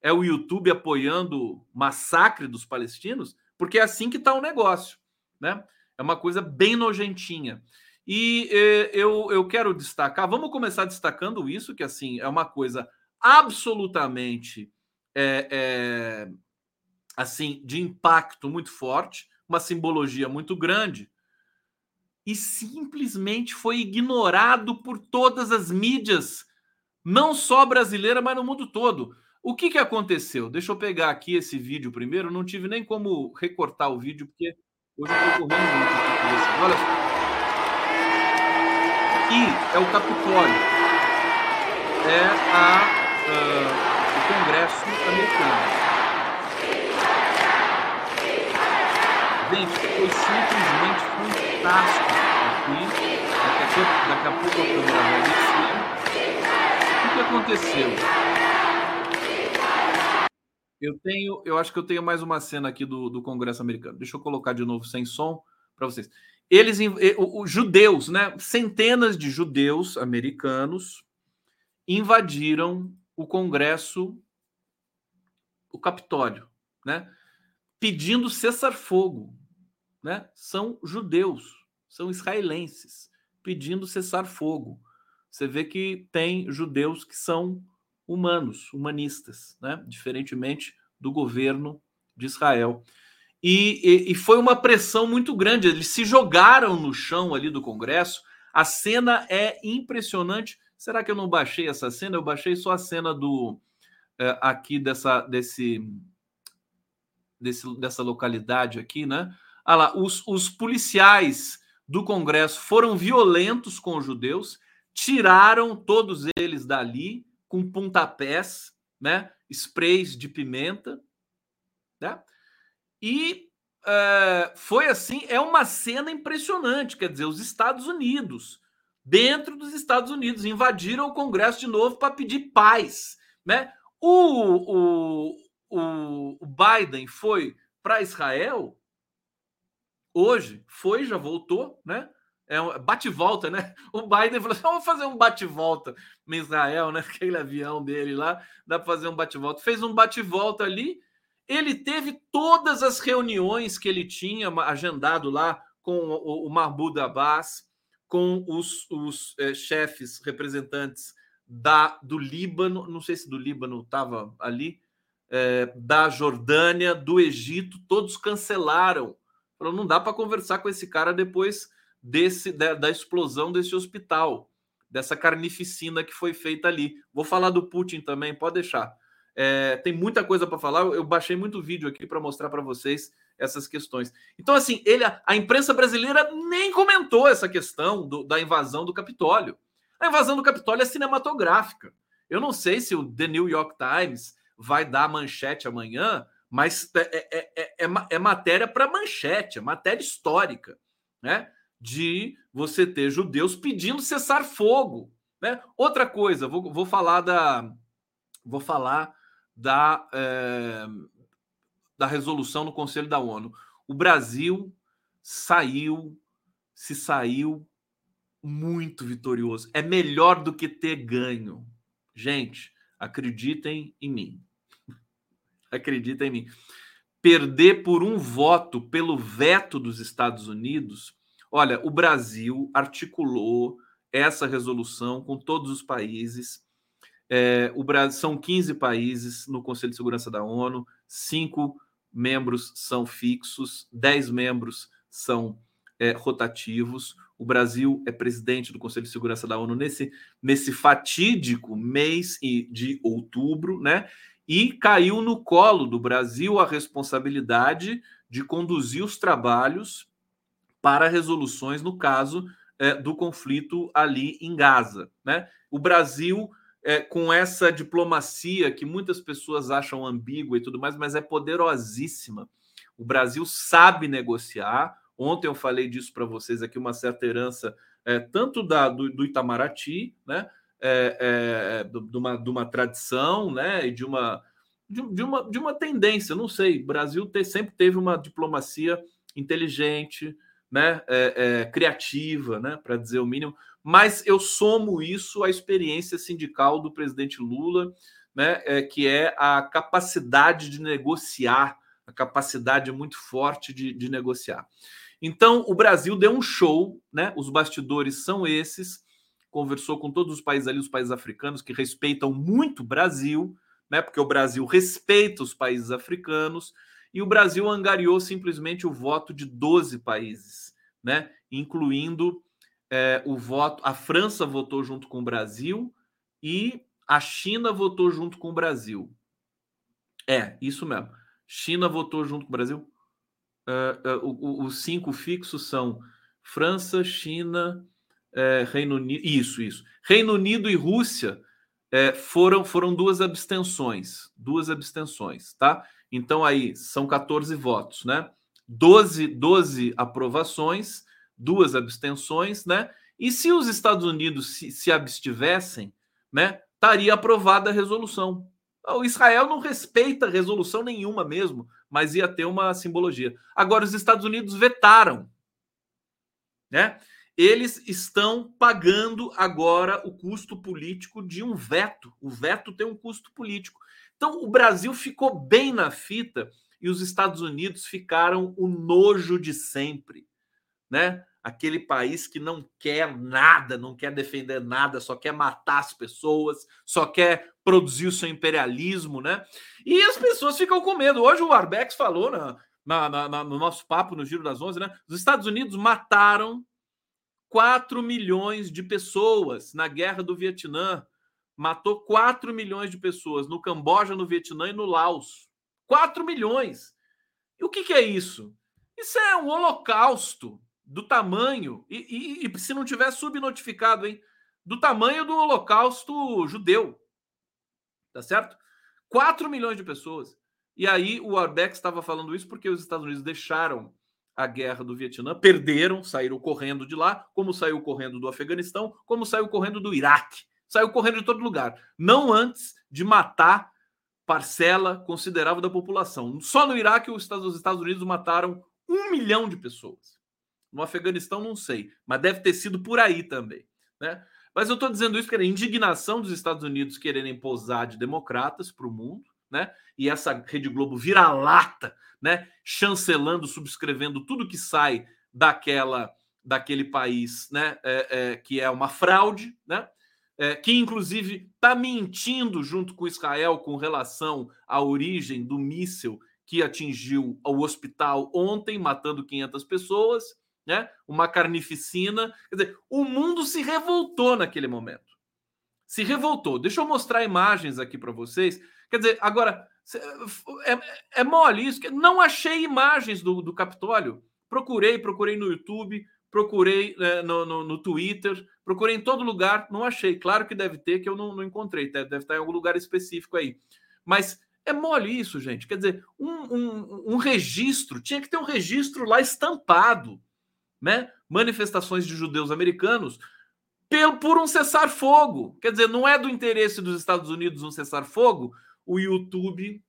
A: É o YouTube apoiando o massacre dos palestinos? Porque é assim que está o negócio, né? É uma coisa bem nojentinha. E eh, eu, eu quero destacar, vamos começar destacando isso, que assim é uma coisa absolutamente é, é, assim de impacto muito forte, uma simbologia muito grande, e simplesmente foi ignorado por todas as mídias, não só brasileira, mas no mundo todo. O que, que aconteceu? Deixa eu pegar aqui esse vídeo primeiro. Não tive nem como recortar o vídeo, porque hoje eu estou correndo muito aqui. Olha só. Aqui é o Capitólio. É a, uh, o Congresso americano. Gente, foi simplesmente fantástico aqui. Daqui a pouco, daqui a, pouco a câmera vai descer. O que aconteceu? Eu tenho, eu acho que eu tenho mais uma cena aqui do, do Congresso americano. Deixa eu colocar de novo sem som para vocês. Eles, os judeus, né? Centenas de judeus americanos invadiram o Congresso, o Capitólio, né? Pedindo cessar fogo, né? São judeus, são israelenses pedindo cessar fogo. Você vê que tem judeus que são humanos, humanistas, né? diferentemente do governo de Israel. E, e, e, foi uma pressão muito grande. Eles se jogaram no chão ali do Congresso. A cena é impressionante. Será que eu não baixei essa cena? Eu baixei só a cena do é, aqui dessa desse, desse dessa localidade aqui, né? Ah lá, os, os policiais do Congresso foram violentos com os judeus, tiraram todos eles dali com pontapés, né? Sprays de pimenta, né? E uh, foi assim, é uma cena impressionante. Quer dizer, os Estados Unidos, dentro dos Estados Unidos, invadiram o Congresso de novo para pedir paz, né? O, o, o Biden foi para Israel hoje, foi, já voltou, né? É um bate-volta, né? O Biden falou assim: vamos fazer um bate-volta em Israel, né? Aquele avião dele lá, dá para fazer um bate-volta. Fez um bate-volta ali. Ele teve todas as reuniões que ele tinha agendado lá com o, o Mahmoud Abbas, com os, os é, chefes representantes da do Líbano, não sei se do Líbano estava ali, é, da Jordânia, do Egito, todos cancelaram. Falou, não dá para conversar com esse cara depois desse da, da, explosão desse hospital, dessa carnificina que foi feita ali. Vou falar do Putin também, pode deixar. É, tem muita coisa para falar. Eu baixei muito vídeo aqui para mostrar para vocês essas questões. Então, assim, ele, a imprensa brasileira nem comentou essa questão do, da invasão do Capitólio. A invasão do Capitólio é cinematográfica. Eu não sei se o The New York Times vai dar manchete amanhã, mas é, é, é, é, é matéria para manchete, é matéria histórica, né? De você ter judeus pedindo cessar fogo. Né? Outra coisa, vou, vou falar da vou falar da, é, da resolução no Conselho da ONU. O Brasil saiu, se saiu muito vitorioso. É melhor do que ter ganho. Gente, acreditem em mim. acreditem em mim. Perder por um voto pelo veto dos Estados Unidos Olha, o Brasil articulou essa resolução com todos os países. É, o Brasil, são 15 países no Conselho de Segurança da ONU, cinco membros são fixos, 10 membros são é, rotativos. O Brasil é presidente do Conselho de Segurança da ONU nesse, nesse fatídico mês de outubro, né? E caiu no colo do Brasil a responsabilidade de conduzir os trabalhos para resoluções no caso é, do conflito ali em Gaza. Né? O Brasil, é, com essa diplomacia que muitas pessoas acham ambígua e tudo mais, mas é poderosíssima. O Brasil sabe negociar. Ontem eu falei disso para vocês aqui, uma certa herança, é, tanto da, do, do Itamaraty, né? É, é, de, uma, de uma tradição né? e de uma, de, de, uma, de uma tendência, não sei. O Brasil te, sempre teve uma diplomacia inteligente, né, é, é, criativa, né, para dizer o mínimo. Mas eu somo isso à experiência sindical do presidente Lula, né, é, que é a capacidade de negociar, a capacidade muito forte de, de negociar. Então, o Brasil deu um show, né? Os bastidores são esses. Conversou com todos os países ali, os países africanos que respeitam muito o Brasil, né? Porque o Brasil respeita os países africanos e o Brasil angariou simplesmente o voto de 12 países, né? Incluindo é, o voto. A França votou junto com o Brasil e a China votou junto com o Brasil. É, isso mesmo. China votou junto com o Brasil. Uh, uh, os cinco fixos são França, China, uh, Reino Unido. Isso, isso. Reino Unido e Rússia é, foram, foram duas abstenções. Duas abstenções, tá? Então aí são 14 votos, né? 12, 12 aprovações, duas abstenções, né? E se os Estados Unidos se, se abstivessem, né? Estaria aprovada a resolução. O Israel não respeita resolução nenhuma mesmo, mas ia ter uma simbologia. Agora, os Estados Unidos vetaram, né? Eles estão pagando agora o custo político de um veto. O veto tem um custo político. Então, o Brasil ficou bem na fita e os Estados Unidos ficaram o nojo de sempre, né? Aquele país que não quer nada, não quer defender nada, só quer matar as pessoas, só quer produzir o seu imperialismo, né? E as pessoas ficam com medo. Hoje o Arbex falou na, na, na, no nosso papo no Giro das Onze, né? Os Estados Unidos mataram 4 milhões de pessoas na guerra do Vietnã matou 4 milhões de pessoas no Camboja, no Vietnã e no Laos. 4 milhões. E o que, que é isso? Isso é um holocausto do tamanho, e, e, e, se não tiver subnotificado, hein? Do tamanho do holocausto judeu. Tá certo? 4 milhões de pessoas. E aí o Arbex estava falando isso porque os Estados Unidos deixaram a guerra do Vietnã, perderam, saíram correndo de lá, como saiu correndo do Afeganistão, como saiu correndo do Iraque saiu correndo de todo lugar. Não antes de matar parcela considerável da população. Só no Iraque, os Estados Unidos mataram um milhão de pessoas. No Afeganistão, não sei, mas deve ter sido por aí também. Né? Mas eu estou dizendo isso porque a indignação dos Estados Unidos quererem posar de democratas para o mundo, né? E essa Rede Globo vira-lata, né? Chancelando, subscrevendo tudo que sai daquela daquele país, né? É, é, que é uma fraude, né? É, que inclusive está mentindo junto com Israel com relação à origem do míssil que atingiu o hospital ontem, matando 500 pessoas, né? Uma carnificina. Quer dizer, o mundo se revoltou naquele momento. Se revoltou. Deixa eu mostrar imagens aqui para vocês. Quer dizer, agora é, é mole isso. Não achei imagens do, do Capitólio. Procurei, procurei no YouTube, procurei né, no, no, no, Twitter, procurei em todo lugar, não achei. Claro que deve ter, que eu não, não encontrei, deve, deve, estar em algum lugar específico aí. Mas é mole isso, gente. Quer dizer, um, um, um registro, tinha que ter um registro lá estampado, né? Manifestações de judeus americanos pelo, por um cessar-fogo. Quer dizer, não é do interesse dos Estados Unidos um cessar-fogo, o YouTube.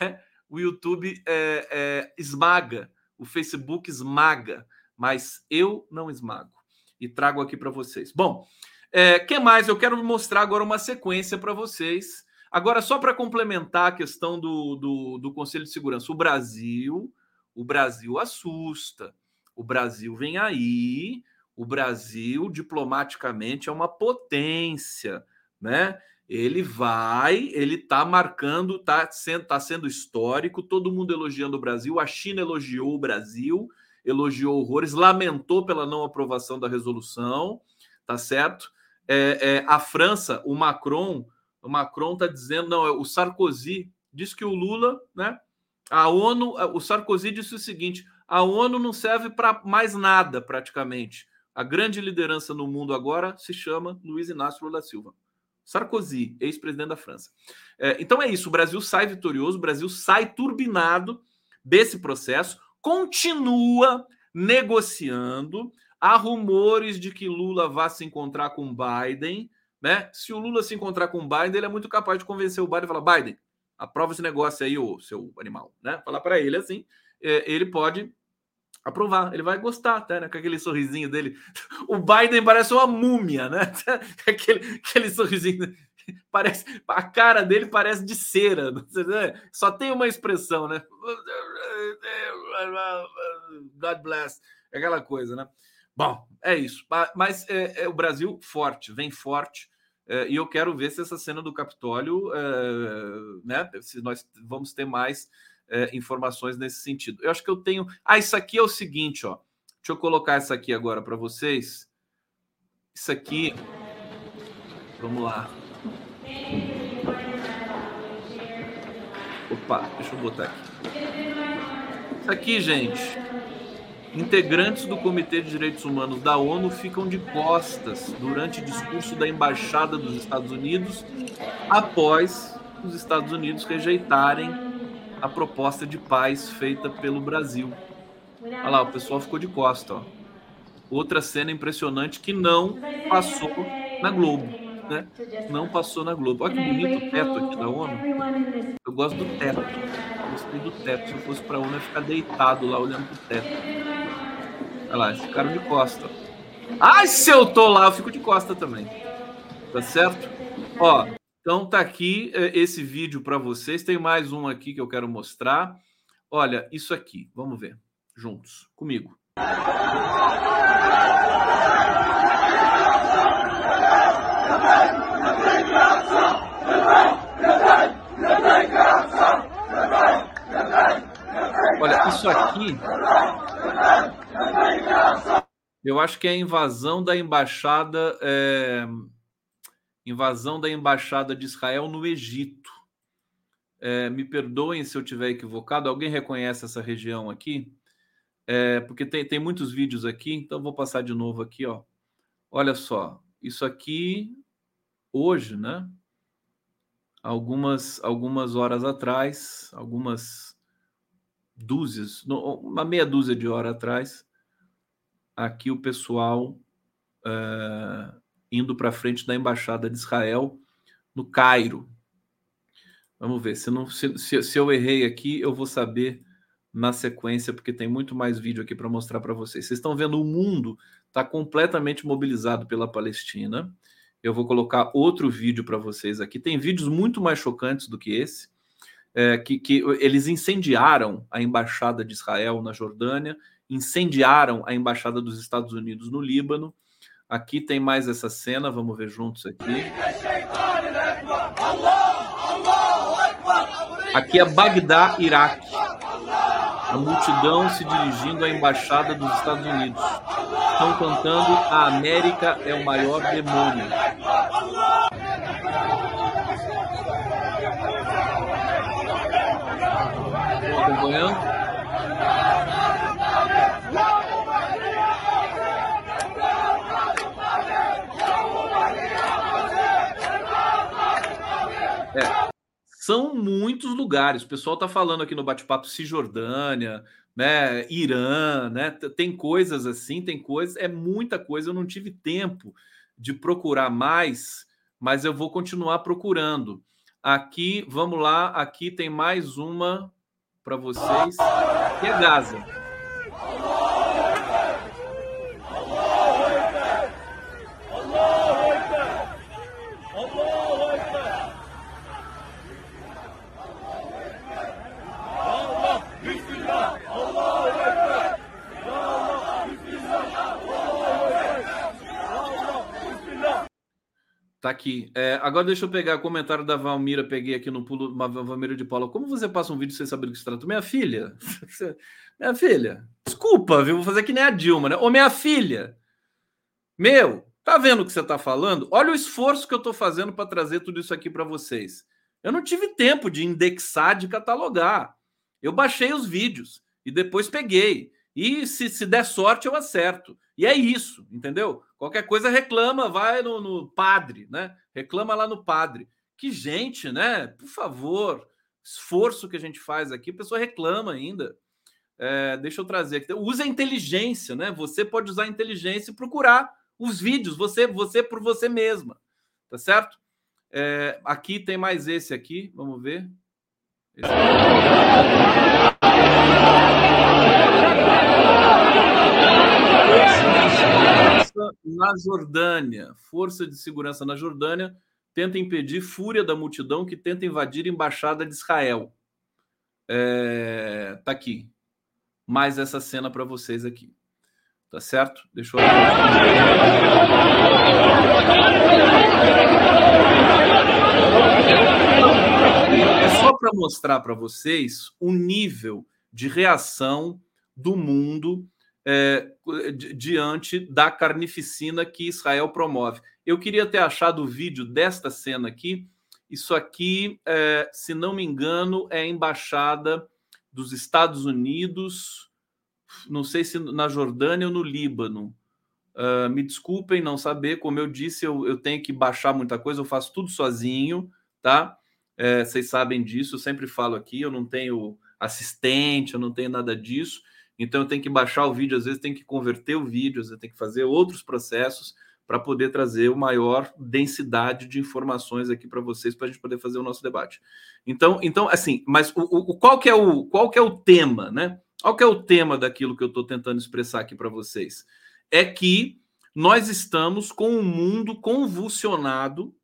A: Né? O YouTube é, é, esmaga, o Facebook esmaga mas eu não esmago. E trago aqui para vocês. Bom, é, que mais? Eu quero mostrar agora uma sequência para vocês. Agora, só para complementar a questão do, do, do Conselho de Segurança, o Brasil, o Brasil assusta. O Brasil vem aí, o Brasil diplomaticamente é uma potência, né? Ele vai, ele está marcando, está sendo, tá sendo histórico, todo mundo elogiando o Brasil, a China elogiou o Brasil, elogiou horrores, lamentou pela não aprovação da resolução, tá certo? É, é, a França, o Macron, o Macron está dizendo, não, é o Sarkozy disse que o Lula, né? A ONU, o Sarkozy disse o seguinte: a ONU não serve para mais nada, praticamente. A grande liderança no mundo agora se chama Luiz Inácio Lula Silva. Sarkozy, ex-presidente da França. É, então é isso: o Brasil sai vitorioso, o Brasil sai turbinado desse processo continua negociando. Há rumores de que Lula vá se encontrar com Biden. Né? Se o Lula se encontrar com Biden, ele é muito capaz de convencer o Biden e falar: Biden, aprova esse negócio aí, ô seu animal. Né? Falar para ele assim, é, ele pode aprovar. Ele vai gostar até, né? Com aquele sorrisinho dele. O Biden parece uma múmia, né? Aquele, aquele sorrisinho. Parece, a cara dele parece de cera. Só tem uma expressão, né? God bless. Aquela coisa, né? Bom, é isso. Mas é, é o Brasil forte, vem forte. É, e eu quero ver se essa cena do Capitólio, é, né? Se nós vamos ter mais é, informações nesse sentido. Eu acho que eu tenho. Ah, isso aqui é o seguinte, ó. Deixa eu colocar essa aqui agora para vocês. Isso aqui. Vamos lá. Opa, deixa eu botar aqui. Isso aqui, gente. Integrantes do Comitê de Direitos Humanos da ONU ficam de costas durante discurso da Embaixada dos Estados Unidos após os Estados Unidos rejeitarem a proposta de paz feita pelo Brasil. Olha lá, o pessoal ficou de costa. Ó. Outra cena impressionante que não passou na Globo. Né? Não passou na Globo. Olha que bonito o teto aqui da ONU. Eu gosto do teto. Gostei do teto. Se eu fosse para a ONU, eu ia ficar deitado lá olhando pro teto. Olha lá, eles ficaram de costa. Ai, se eu tô lá, eu fico de costa também. Tá certo? Ó, então tá aqui eh, esse vídeo para vocês. Tem mais um aqui que eu quero mostrar. Olha, isso aqui. Vamos ver juntos comigo. Isso aqui eu acho que é a invasão da embaixada é, invasão da embaixada de Israel no Egito. É, me perdoem se eu estiver equivocado. Alguém reconhece essa região aqui? É, porque tem, tem muitos vídeos aqui, então vou passar de novo aqui, ó. Olha só, isso aqui hoje, né? Algumas algumas horas atrás, algumas dúzias, uma meia dúzia de horas atrás, aqui o pessoal é, indo para frente da embaixada de Israel no Cairo. Vamos ver, se, não, se, se, se eu errei aqui, eu vou saber na sequência, porque tem muito mais vídeo aqui para mostrar para vocês. Vocês estão vendo o mundo está completamente mobilizado pela Palestina. Eu vou colocar outro vídeo para vocês aqui. Tem vídeos muito mais chocantes do que esse, é, que, que eles incendiaram a embaixada de Israel na Jordânia, incendiaram a embaixada dos Estados Unidos no Líbano, Aqui tem mais essa cena, vamos ver juntos aqui. Aqui é Bagdá, Iraque. A multidão se dirigindo à embaixada dos Estados Unidos. Estão cantando A América é o maior demônio. Acompanhando? É. São muitos lugares. O pessoal está falando aqui no bate-papo Cisjordânia, né, Irã, né? Tem coisas assim, tem coisas, é muita coisa. Eu não tive tempo de procurar mais, mas eu vou continuar procurando. Aqui, vamos lá, aqui tem mais uma para vocês, que é Gaza. Tá aqui. É, agora deixa eu pegar o comentário da Valmira. Peguei aqui no pulo uma Valmira de Paula. Como você passa um vídeo sem saber do que se trata? Minha filha. minha filha. Desculpa, viu? Vou fazer que nem a Dilma, né? Ô, minha filha. Meu, tá vendo o que você tá falando? Olha o esforço que eu tô fazendo para trazer tudo isso aqui para vocês. Eu não tive tempo de indexar, de catalogar. Eu baixei os vídeos e depois peguei. E se, se der sorte, eu acerto. E é isso, entendeu? Qualquer coisa reclama, vai no, no, padre, né? Reclama lá no padre. Que gente, né? Por favor, esforço que a gente faz aqui, a pessoa reclama ainda. É, deixa eu trazer aqui. Usa a inteligência, né? Você pode usar a inteligência e procurar os vídeos, você, você por você mesma, tá certo? É, aqui tem mais esse aqui, vamos ver. Esse aqui. Na Jordânia, força de segurança na Jordânia tenta impedir fúria da multidão que tenta invadir a embaixada de Israel. É, tá aqui. Mais essa cena para vocês aqui. Tá certo? Deixa eu. É só para mostrar para vocês o nível de reação do mundo é, diante da carnificina que Israel promove. Eu queria ter achado o vídeo desta cena aqui. Isso aqui, é, se não me engano, é a embaixada dos Estados Unidos, não sei se na Jordânia ou no Líbano. Uh, me desculpem não saber, como eu disse, eu, eu, tenho que baixar muita coisa, eu faço tudo sozinho, tá? É, vocês sabem disso, eu sempre falo aqui, eu não tenho assistente, eu não tenho nada disso. Então eu tenho que baixar o vídeo, às vezes tem que converter o vídeo, vezes tem que fazer outros processos para poder trazer o maior densidade de informações aqui para vocês para a gente poder fazer o nosso debate. Então, então assim, mas o, o, qual que é o qual que é o tema, né? Qual que é o tema daquilo que eu estou tentando expressar aqui para vocês? É que nós estamos com um mundo convulsionado,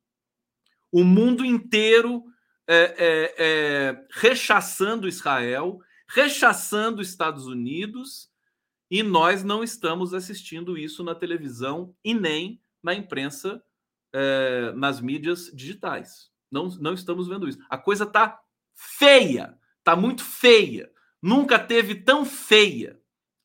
A: o mundo inteiro é, é, é, rechaçando Israel, rechaçando Estados Unidos, e nós não estamos assistindo isso na televisão e nem na imprensa, é, nas mídias digitais. Não, não estamos vendo isso. A coisa está feia, está muito feia. Nunca teve tão feia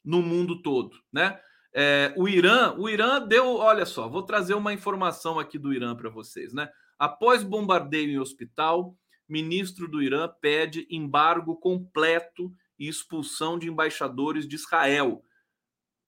A: no mundo todo, né? É, o Irã, o Irã deu, olha só, vou trazer uma informação aqui do Irã para vocês, né? Após bombardeio em hospital, ministro do Irã pede embargo completo e expulsão de embaixadores de Israel.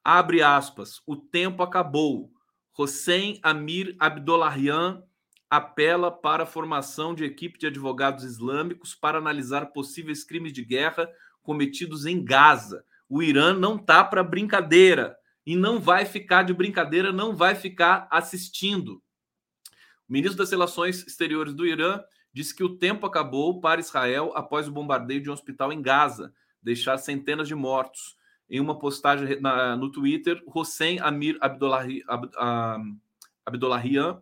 A: Abre aspas. O tempo acabou. Hossein Amir Abdollahian apela para a formação de equipe de advogados islâmicos para analisar possíveis crimes de guerra cometidos em Gaza. O Irã não tá para brincadeira e não vai ficar de brincadeira, não vai ficar assistindo. O ministro das Relações Exteriores do Irã disse que o tempo acabou para Israel após o bombardeio de um hospital em Gaza, deixar centenas de mortos. Em uma postagem na, no Twitter, Hossein Amir Abdollahi, Ab, uh, Abdollahian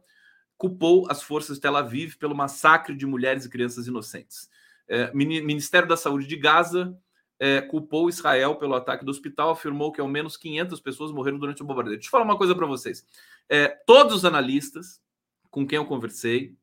A: culpou as forças de Tel Aviv pelo massacre de mulheres e crianças inocentes. É, Ministério da Saúde de Gaza é, culpou Israel pelo ataque do hospital, afirmou que ao menos 500 pessoas morreram durante o bombardeio. Deixa eu falar uma coisa para vocês. É, todos os analistas com quem eu conversei,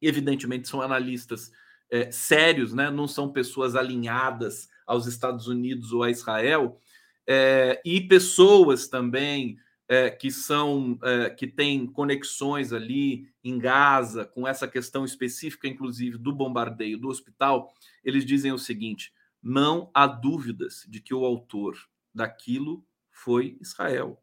A: evidentemente são analistas é, sérios, né? não são pessoas alinhadas aos Estados Unidos ou a Israel, é, e pessoas também é, que são que têm conexões ali em Gaza com essa questão específica, inclusive do bombardeio do hospital, eles dizem o seguinte: não há dúvidas de que o autor daquilo foi Israel.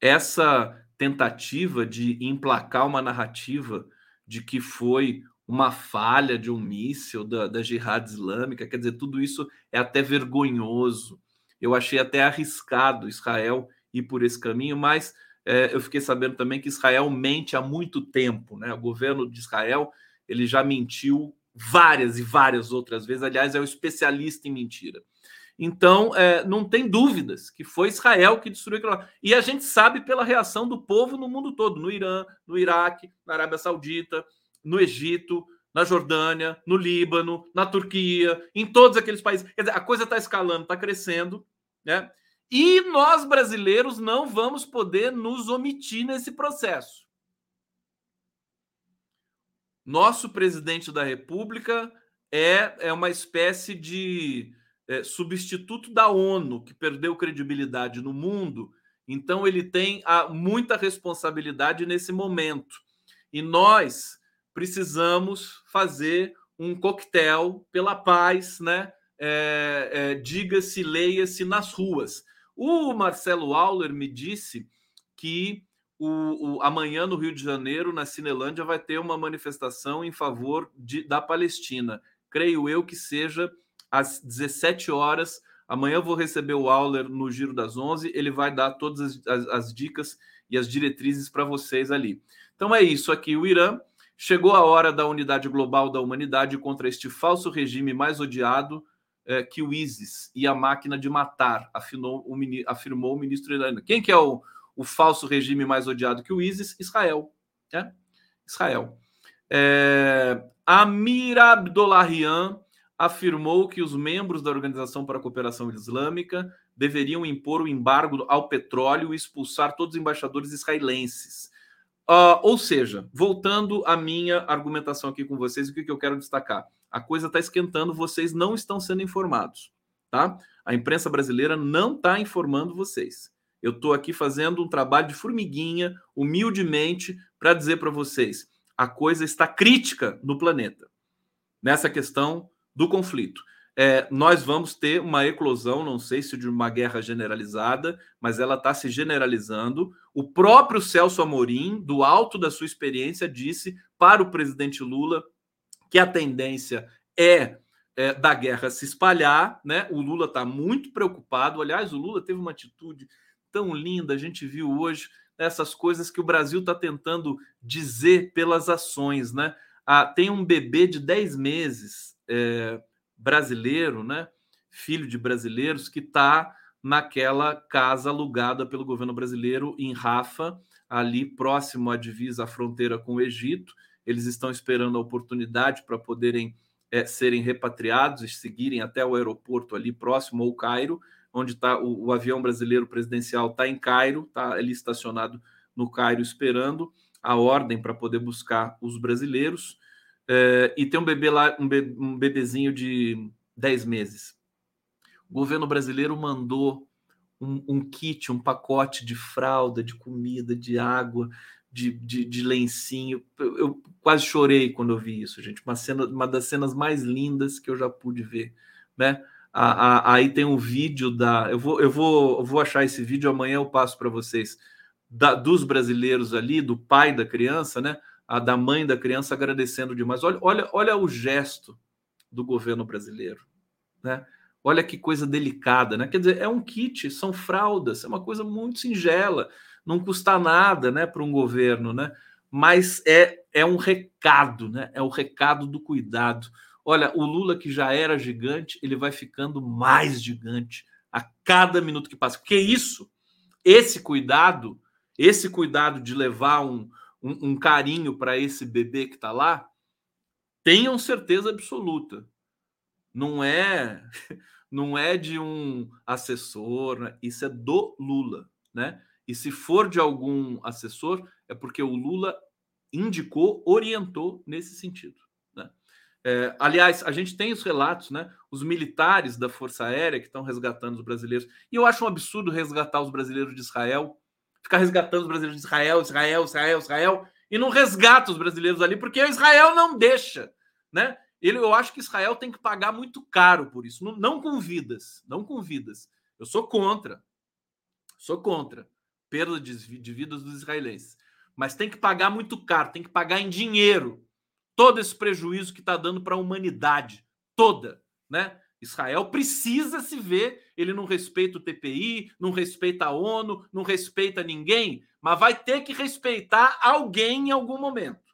A: Essa tentativa de emplacar uma narrativa de que foi uma falha de um míssil da, da Jihad Islâmica, quer dizer, tudo isso é até vergonhoso. Eu achei até arriscado Israel ir por esse caminho, mas é, eu fiquei sabendo também que Israel mente há muito tempo, né? O governo de Israel ele já mentiu várias e várias outras vezes. Aliás, é o especialista em mentira. Então, é, não tem dúvidas que foi Israel que destruiu aquilo lá. E a gente sabe pela reação do povo no mundo todo, no Irã, no Iraque, na Arábia Saudita, no Egito, na Jordânia, no Líbano, na Turquia, em todos aqueles países. Quer dizer, a coisa está escalando, está crescendo, né? E nós brasileiros não vamos poder nos omitir nesse processo. Nosso presidente da República é, é uma espécie de é, substituto da ONU, que perdeu credibilidade no mundo, então ele tem a, muita responsabilidade nesse momento. E nós precisamos fazer um coquetel pela paz, né? É, é, Diga-se, leia-se nas ruas. O Marcelo Auler me disse que o, o, amanhã no Rio de Janeiro, na Cinelândia, vai ter uma manifestação em favor de, da Palestina. Creio eu que seja às 17 horas. Amanhã vou receber o Auler no Giro das 11. Ele vai dar todas as, as, as dicas e as diretrizes para vocês ali. Então é isso aqui. O Irã chegou a hora da unidade global da humanidade contra este falso regime mais odiado é, que o ISIS e a máquina de matar, afirmou o, afirmou o ministro iraniano. Quem que é o, o falso regime mais odiado que o ISIS? Israel. Né? Israel. É, Amir Abdollahian afirmou que os membros da Organização para a Cooperação Islâmica deveriam impor o embargo ao petróleo e expulsar todos os embaixadores israelenses. Uh, ou seja, voltando à minha argumentação aqui com vocês, o que, que eu quero destacar? A coisa está esquentando, vocês não estão sendo informados, tá? A imprensa brasileira não está informando vocês. Eu estou aqui fazendo um trabalho de formiguinha, humildemente, para dizer para vocês: a coisa está crítica no planeta, nessa questão do conflito é, nós vamos ter uma eclosão, não sei se de uma guerra generalizada, mas ela está se generalizando. O próprio Celso Amorim, do alto da sua experiência, disse para o presidente Lula que a tendência é, é da guerra se espalhar, né? O Lula está muito preocupado. Aliás, o Lula teve uma atitude tão linda, a gente viu hoje essas coisas que o Brasil está tentando dizer pelas ações, né? Ah, tem um bebê de 10 meses. É, brasileiro, né, filho de brasileiros, que está naquela casa alugada pelo governo brasileiro em Rafa, ali próximo à divisa, à fronteira com o Egito. Eles estão esperando a oportunidade para poderem é, serem repatriados e seguirem até o aeroporto ali próximo ao Cairo, onde está o, o, avião brasileiro presidencial está em Cairo, está ali estacionado no Cairo esperando a ordem para poder buscar os brasileiros. É, e tem um bebê lá, um, be, um bebezinho de 10 meses. O governo brasileiro mandou um, um, kit, um pacote de fralda, de comida, de água, de, de, de lencinho. Eu, eu, quase chorei quando eu vi isso, gente. Uma, cena, uma das cenas mais lindas que eu já pude ver, né? A, a, aí tem um vídeo da. Eu vou, eu vou, eu vou achar esse vídeo amanhã. Eu passo para vocês da, dos brasileiros ali, do pai da criança, né? A da mãe da criança agradecendo demais. Olha, olha, olha o gesto do governo brasileiro, né? Olha que coisa delicada, né? Quer dizer, é um kit, são fraldas, é uma coisa muito singela, não custa nada, né, para um governo, né? Mas é é um recado, né? É o recado do cuidado. Olha, o Lula que já era gigante, ele vai ficando mais gigante a cada minuto que passa. Porque isso, esse cuidado, esse cuidado de levar um, um, um carinho para esse bebê que está lá, tenham certeza absoluta. Não é não é de um assessor, né? isso é do Lula, né? E se for de algum assessor, é porque o Lula indicou, orientou nesse sentido. Né? É, aliás, a gente tem os relatos, né? Os militares da Força Aérea que estão resgatando os brasileiros. E eu acho um absurdo resgatar os brasileiros de Israel ficar resgatando os brasileiros de Israel, Israel, Israel, Israel, e não resgata os brasileiros ali, porque Israel não deixa, né? Ele, eu acho que Israel tem que pagar muito caro por isso, não, não com vidas, não com vidas. Eu sou contra, sou contra perda de, de vidas dos israelenses, mas tem que pagar muito caro, tem que pagar em dinheiro todo esse prejuízo que está dando para a humanidade toda, né? Israel precisa se ver, ele não respeita o TPI, não respeita a ONU, não respeita ninguém, mas vai ter que respeitar alguém em algum momento.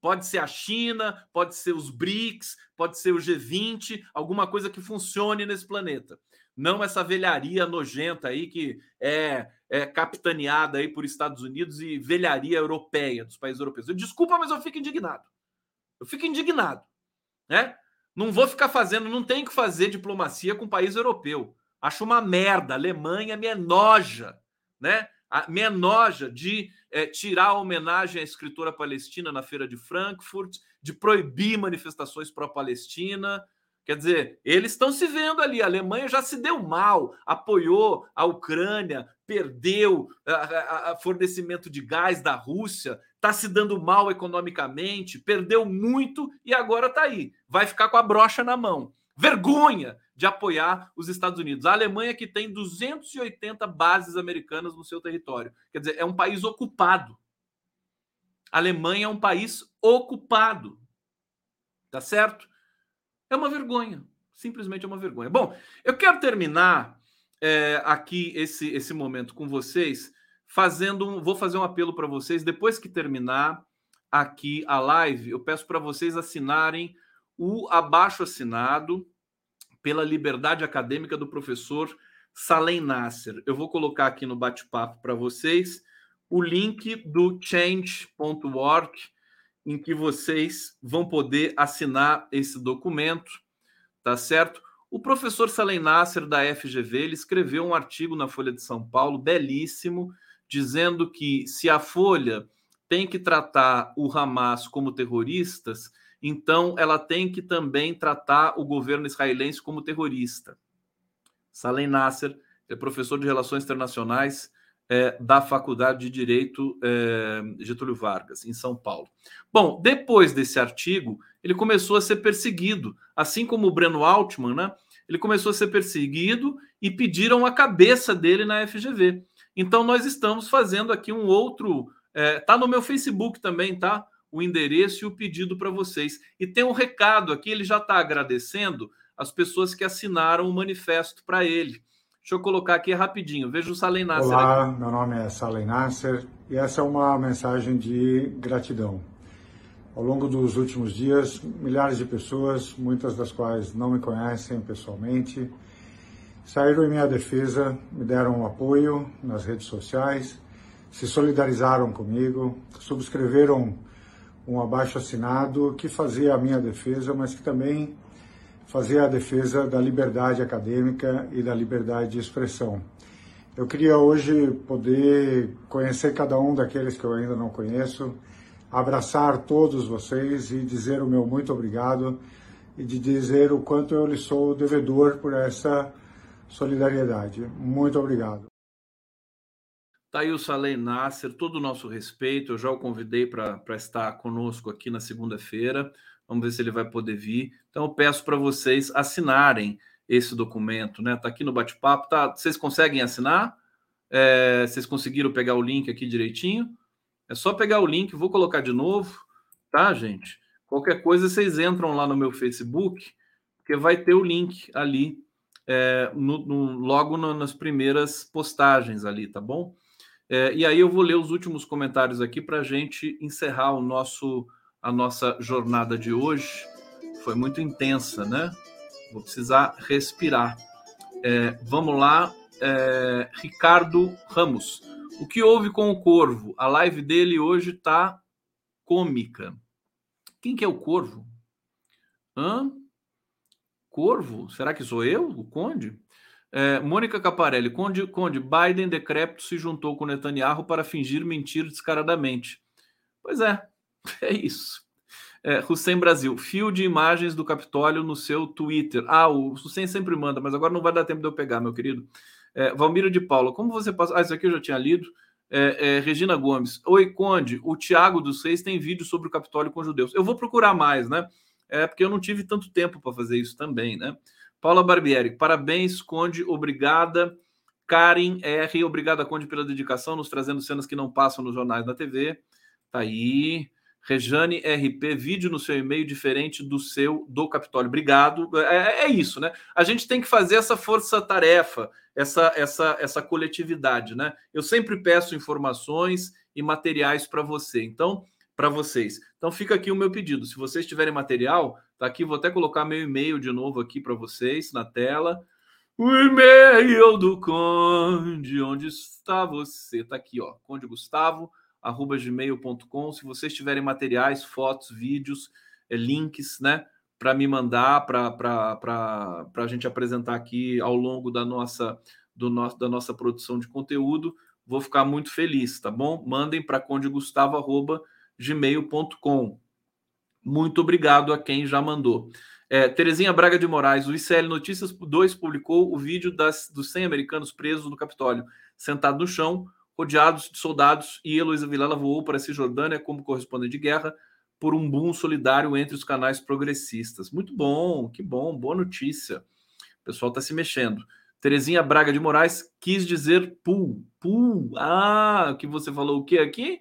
A: Pode ser a China, pode ser os BRICS, pode ser o G20, alguma coisa que funcione nesse planeta. Não essa velharia nojenta aí que é, é capitaneada aí por Estados Unidos e velharia europeia dos países europeus. Desculpa, mas eu fico indignado. Eu fico indignado, né? Não vou ficar fazendo, não tem que fazer diplomacia com país europeu. Acho uma merda. A Alemanha me enoja, né? Me enoja de é, tirar a homenagem à escritora palestina na Feira de Frankfurt, de proibir manifestações pró-Palestina. Quer dizer, eles estão se vendo ali. A Alemanha já se deu mal, apoiou a Ucrânia, perdeu a, fornecimento de gás da Rússia, está se dando mal economicamente, perdeu muito e agora está aí. Vai ficar com a brocha na mão. Vergonha de apoiar os Estados Unidos. A Alemanha que tem 280 bases americanas no seu território. Quer dizer, é um país ocupado. A Alemanha é um país ocupado. Tá certo? É uma vergonha. Simplesmente é uma vergonha. Bom, eu quero terminar é, aqui esse, esse momento com vocês, fazendo um, vou fazer um apelo para vocês. Depois que terminar aqui a live, eu peço para vocês assinarem o abaixo assinado pela liberdade acadêmica do professor Salem Nasser. Eu vou colocar aqui no bate-papo para vocês o link do change.org, em que vocês vão poder assinar esse documento, tá certo? O professor Salem Nasser, da FGV, ele escreveu um artigo na Folha de São Paulo, belíssimo, dizendo que se a Folha tem que tratar o Hamas como terroristas, então ela tem que também tratar o governo israelense como terrorista. Salem Nasser é professor de Relações Internacionais é, da Faculdade de Direito é, Getúlio Vargas, em São Paulo. Bom, depois desse artigo, ele começou a ser perseguido, assim como o Breno Altman, né? Ele começou a ser perseguido e pediram a cabeça dele na FGV. Então, nós estamos fazendo aqui um outro. É, tá no meu Facebook também, tá? o endereço e o pedido para vocês. E tem um recado aqui, ele já está agradecendo as pessoas que assinaram o manifesto para ele. Deixa eu colocar aqui rapidinho. Veja o Salem Nasser.
C: Olá, aqui. meu nome é Salem Nasser e essa é uma mensagem de gratidão. Ao longo dos últimos dias, milhares de pessoas, muitas das quais não me conhecem pessoalmente, saíram em minha defesa, me deram apoio nas redes sociais, se solidarizaram comigo, subscreveram um abaixo assinado que fazia a minha defesa, mas que também fazia a defesa da liberdade acadêmica e da liberdade de expressão. Eu queria hoje poder conhecer cada um daqueles que eu ainda não conheço, abraçar todos vocês e dizer o meu muito obrigado e de dizer o quanto eu lhe sou devedor por essa solidariedade. Muito obrigado.
A: Está aí o Salem Nasser, todo o nosso respeito. Eu já o convidei para estar conosco aqui na segunda-feira. Vamos ver se ele vai poder vir. Então, eu peço para vocês assinarem esse documento, né? Está aqui no bate-papo. Tá? Vocês conseguem assinar? É, vocês conseguiram pegar o link aqui direitinho? É só pegar o link, vou colocar de novo, tá, gente? Qualquer coisa, vocês entram lá no meu Facebook, porque vai ter o link ali, é, no, no, logo no, nas primeiras postagens ali, tá bom? É, e aí eu vou ler os últimos comentários aqui para a gente encerrar o nosso, a nossa jornada de hoje. Foi muito intensa, né? Vou precisar respirar. É, vamos lá, é, Ricardo Ramos. O que houve com o Corvo? A live dele hoje está cômica. Quem que é o Corvo? Hã? Corvo? Será que sou eu, o Conde? É, Mônica Caparelli, Conde, Conde, Biden decrépito se juntou com Netanyahu para fingir mentir descaradamente. Pois é, é isso. É, Hussein Brasil, fio de imagens do Capitólio no seu Twitter. Ah, o Hussein sempre manda, mas agora não vai dar tempo de eu pegar, meu querido. É, Valmiro de Paula, como você passa. Ah, isso aqui eu já tinha lido. É, é, Regina Gomes, oi, Conde, o Tiago dos Seis tem vídeo sobre o Capitólio com judeus. Eu vou procurar mais, né? É porque eu não tive tanto tempo para fazer isso também, né? Paula Barbieri, parabéns, Conde, obrigada. Karen R, obrigada, Conde, pela dedicação, nos trazendo cenas que não passam nos jornais da TV. Tá aí. Rejane RP, vídeo no seu e-mail diferente do seu do Capitólio. Obrigado. É, é, isso, né? A gente tem que fazer essa força-tarefa, essa, essa, essa coletividade, né? Eu sempre peço informações e materiais para você. Então, para vocês. Então fica aqui o meu pedido. Se vocês tiverem material, tá aqui, vou até colocar meu e-mail de novo aqui para vocês na tela. O e-mail do Conde, onde está você? Tá aqui, ó, Conde Gustavo, arroba gmail.com. Se vocês tiverem materiais, fotos, vídeos, é, links, né, para me mandar, para a gente apresentar aqui ao longo da nossa, do nosso, da nossa produção de conteúdo, vou ficar muito feliz, tá bom? Mandem para condegustavo.com gmail.com. Muito obrigado a quem já mandou. É, Terezinha Braga de Moraes, o ICL Notícias 2 publicou o vídeo das, dos 100 americanos presos no Capitólio, sentado no chão, rodeados de soldados, e Heloísa Vilela voou para a Cisjordânia como correspondente de guerra por um boom solidário entre os canais progressistas. Muito bom, que bom, boa notícia. O pessoal está se mexendo. Terezinha Braga de Moraes quis dizer pool. Pool. Ah, que você falou o que aqui?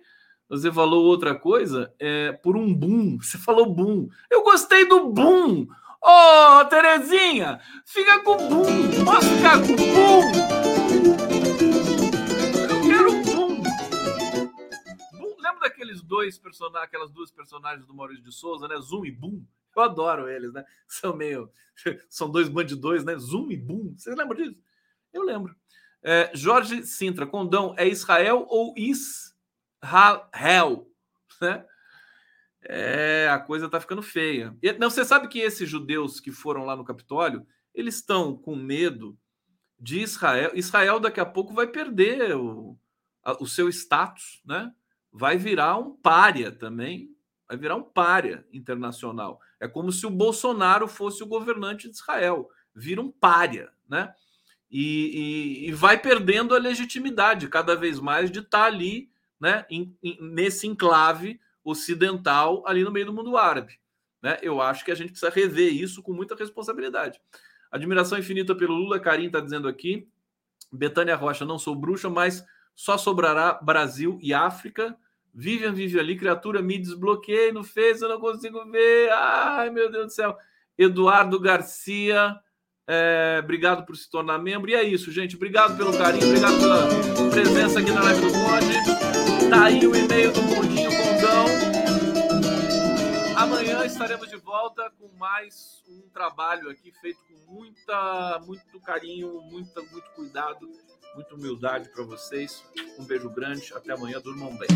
A: Você falou outra coisa é, por um boom. Você falou boom. Eu gostei do boom. Ô, oh, Terezinha, fica com boom. Posso ficar com boom? Eu quero boom. boom. Lembra daqueles dois personagens, aquelas duas personagens do Maurício de Souza, né? Zoom e Boom. Eu adoro eles, né? São meio. São dois bandidões, né? Zoom e boom. Vocês lembram disso? Eu lembro. É, Jorge Sintra, Condão, é Israel ou Israel? Né? É, a coisa tá ficando feia. E, não, você sabe que esses judeus que foram lá no Capitólio, eles estão com medo de Israel. Israel daqui a pouco vai perder o, a, o seu status, né? Vai virar um pária também, vai virar um pária internacional. É como se o Bolsonaro fosse o governante de Israel, vira um pária, né? E, e, e vai perdendo a legitimidade cada vez mais de estar tá ali, né? Em, em, nesse enclave ocidental ali no meio do mundo árabe. Né? Eu acho que a gente precisa rever isso com muita responsabilidade. Admiração infinita pelo Lula, Karim está dizendo aqui. Betânia Rocha, não sou bruxa, mas só sobrará Brasil e África. Vivian vive ali, criatura, me desbloqueei no Face, eu não consigo ver. Ai, meu Deus do céu. Eduardo Garcia, é, obrigado por se tornar membro. E é isso, gente. Obrigado pelo carinho, obrigado pela presença aqui na live do Conde. Tá aí o e-mail do Mundinho Condão. Amanhã estaremos de volta com mais um trabalho aqui feito com muita, muito carinho, muita, muito cuidado, muita humildade para vocês. Um beijo grande, até amanhã, durmam bem.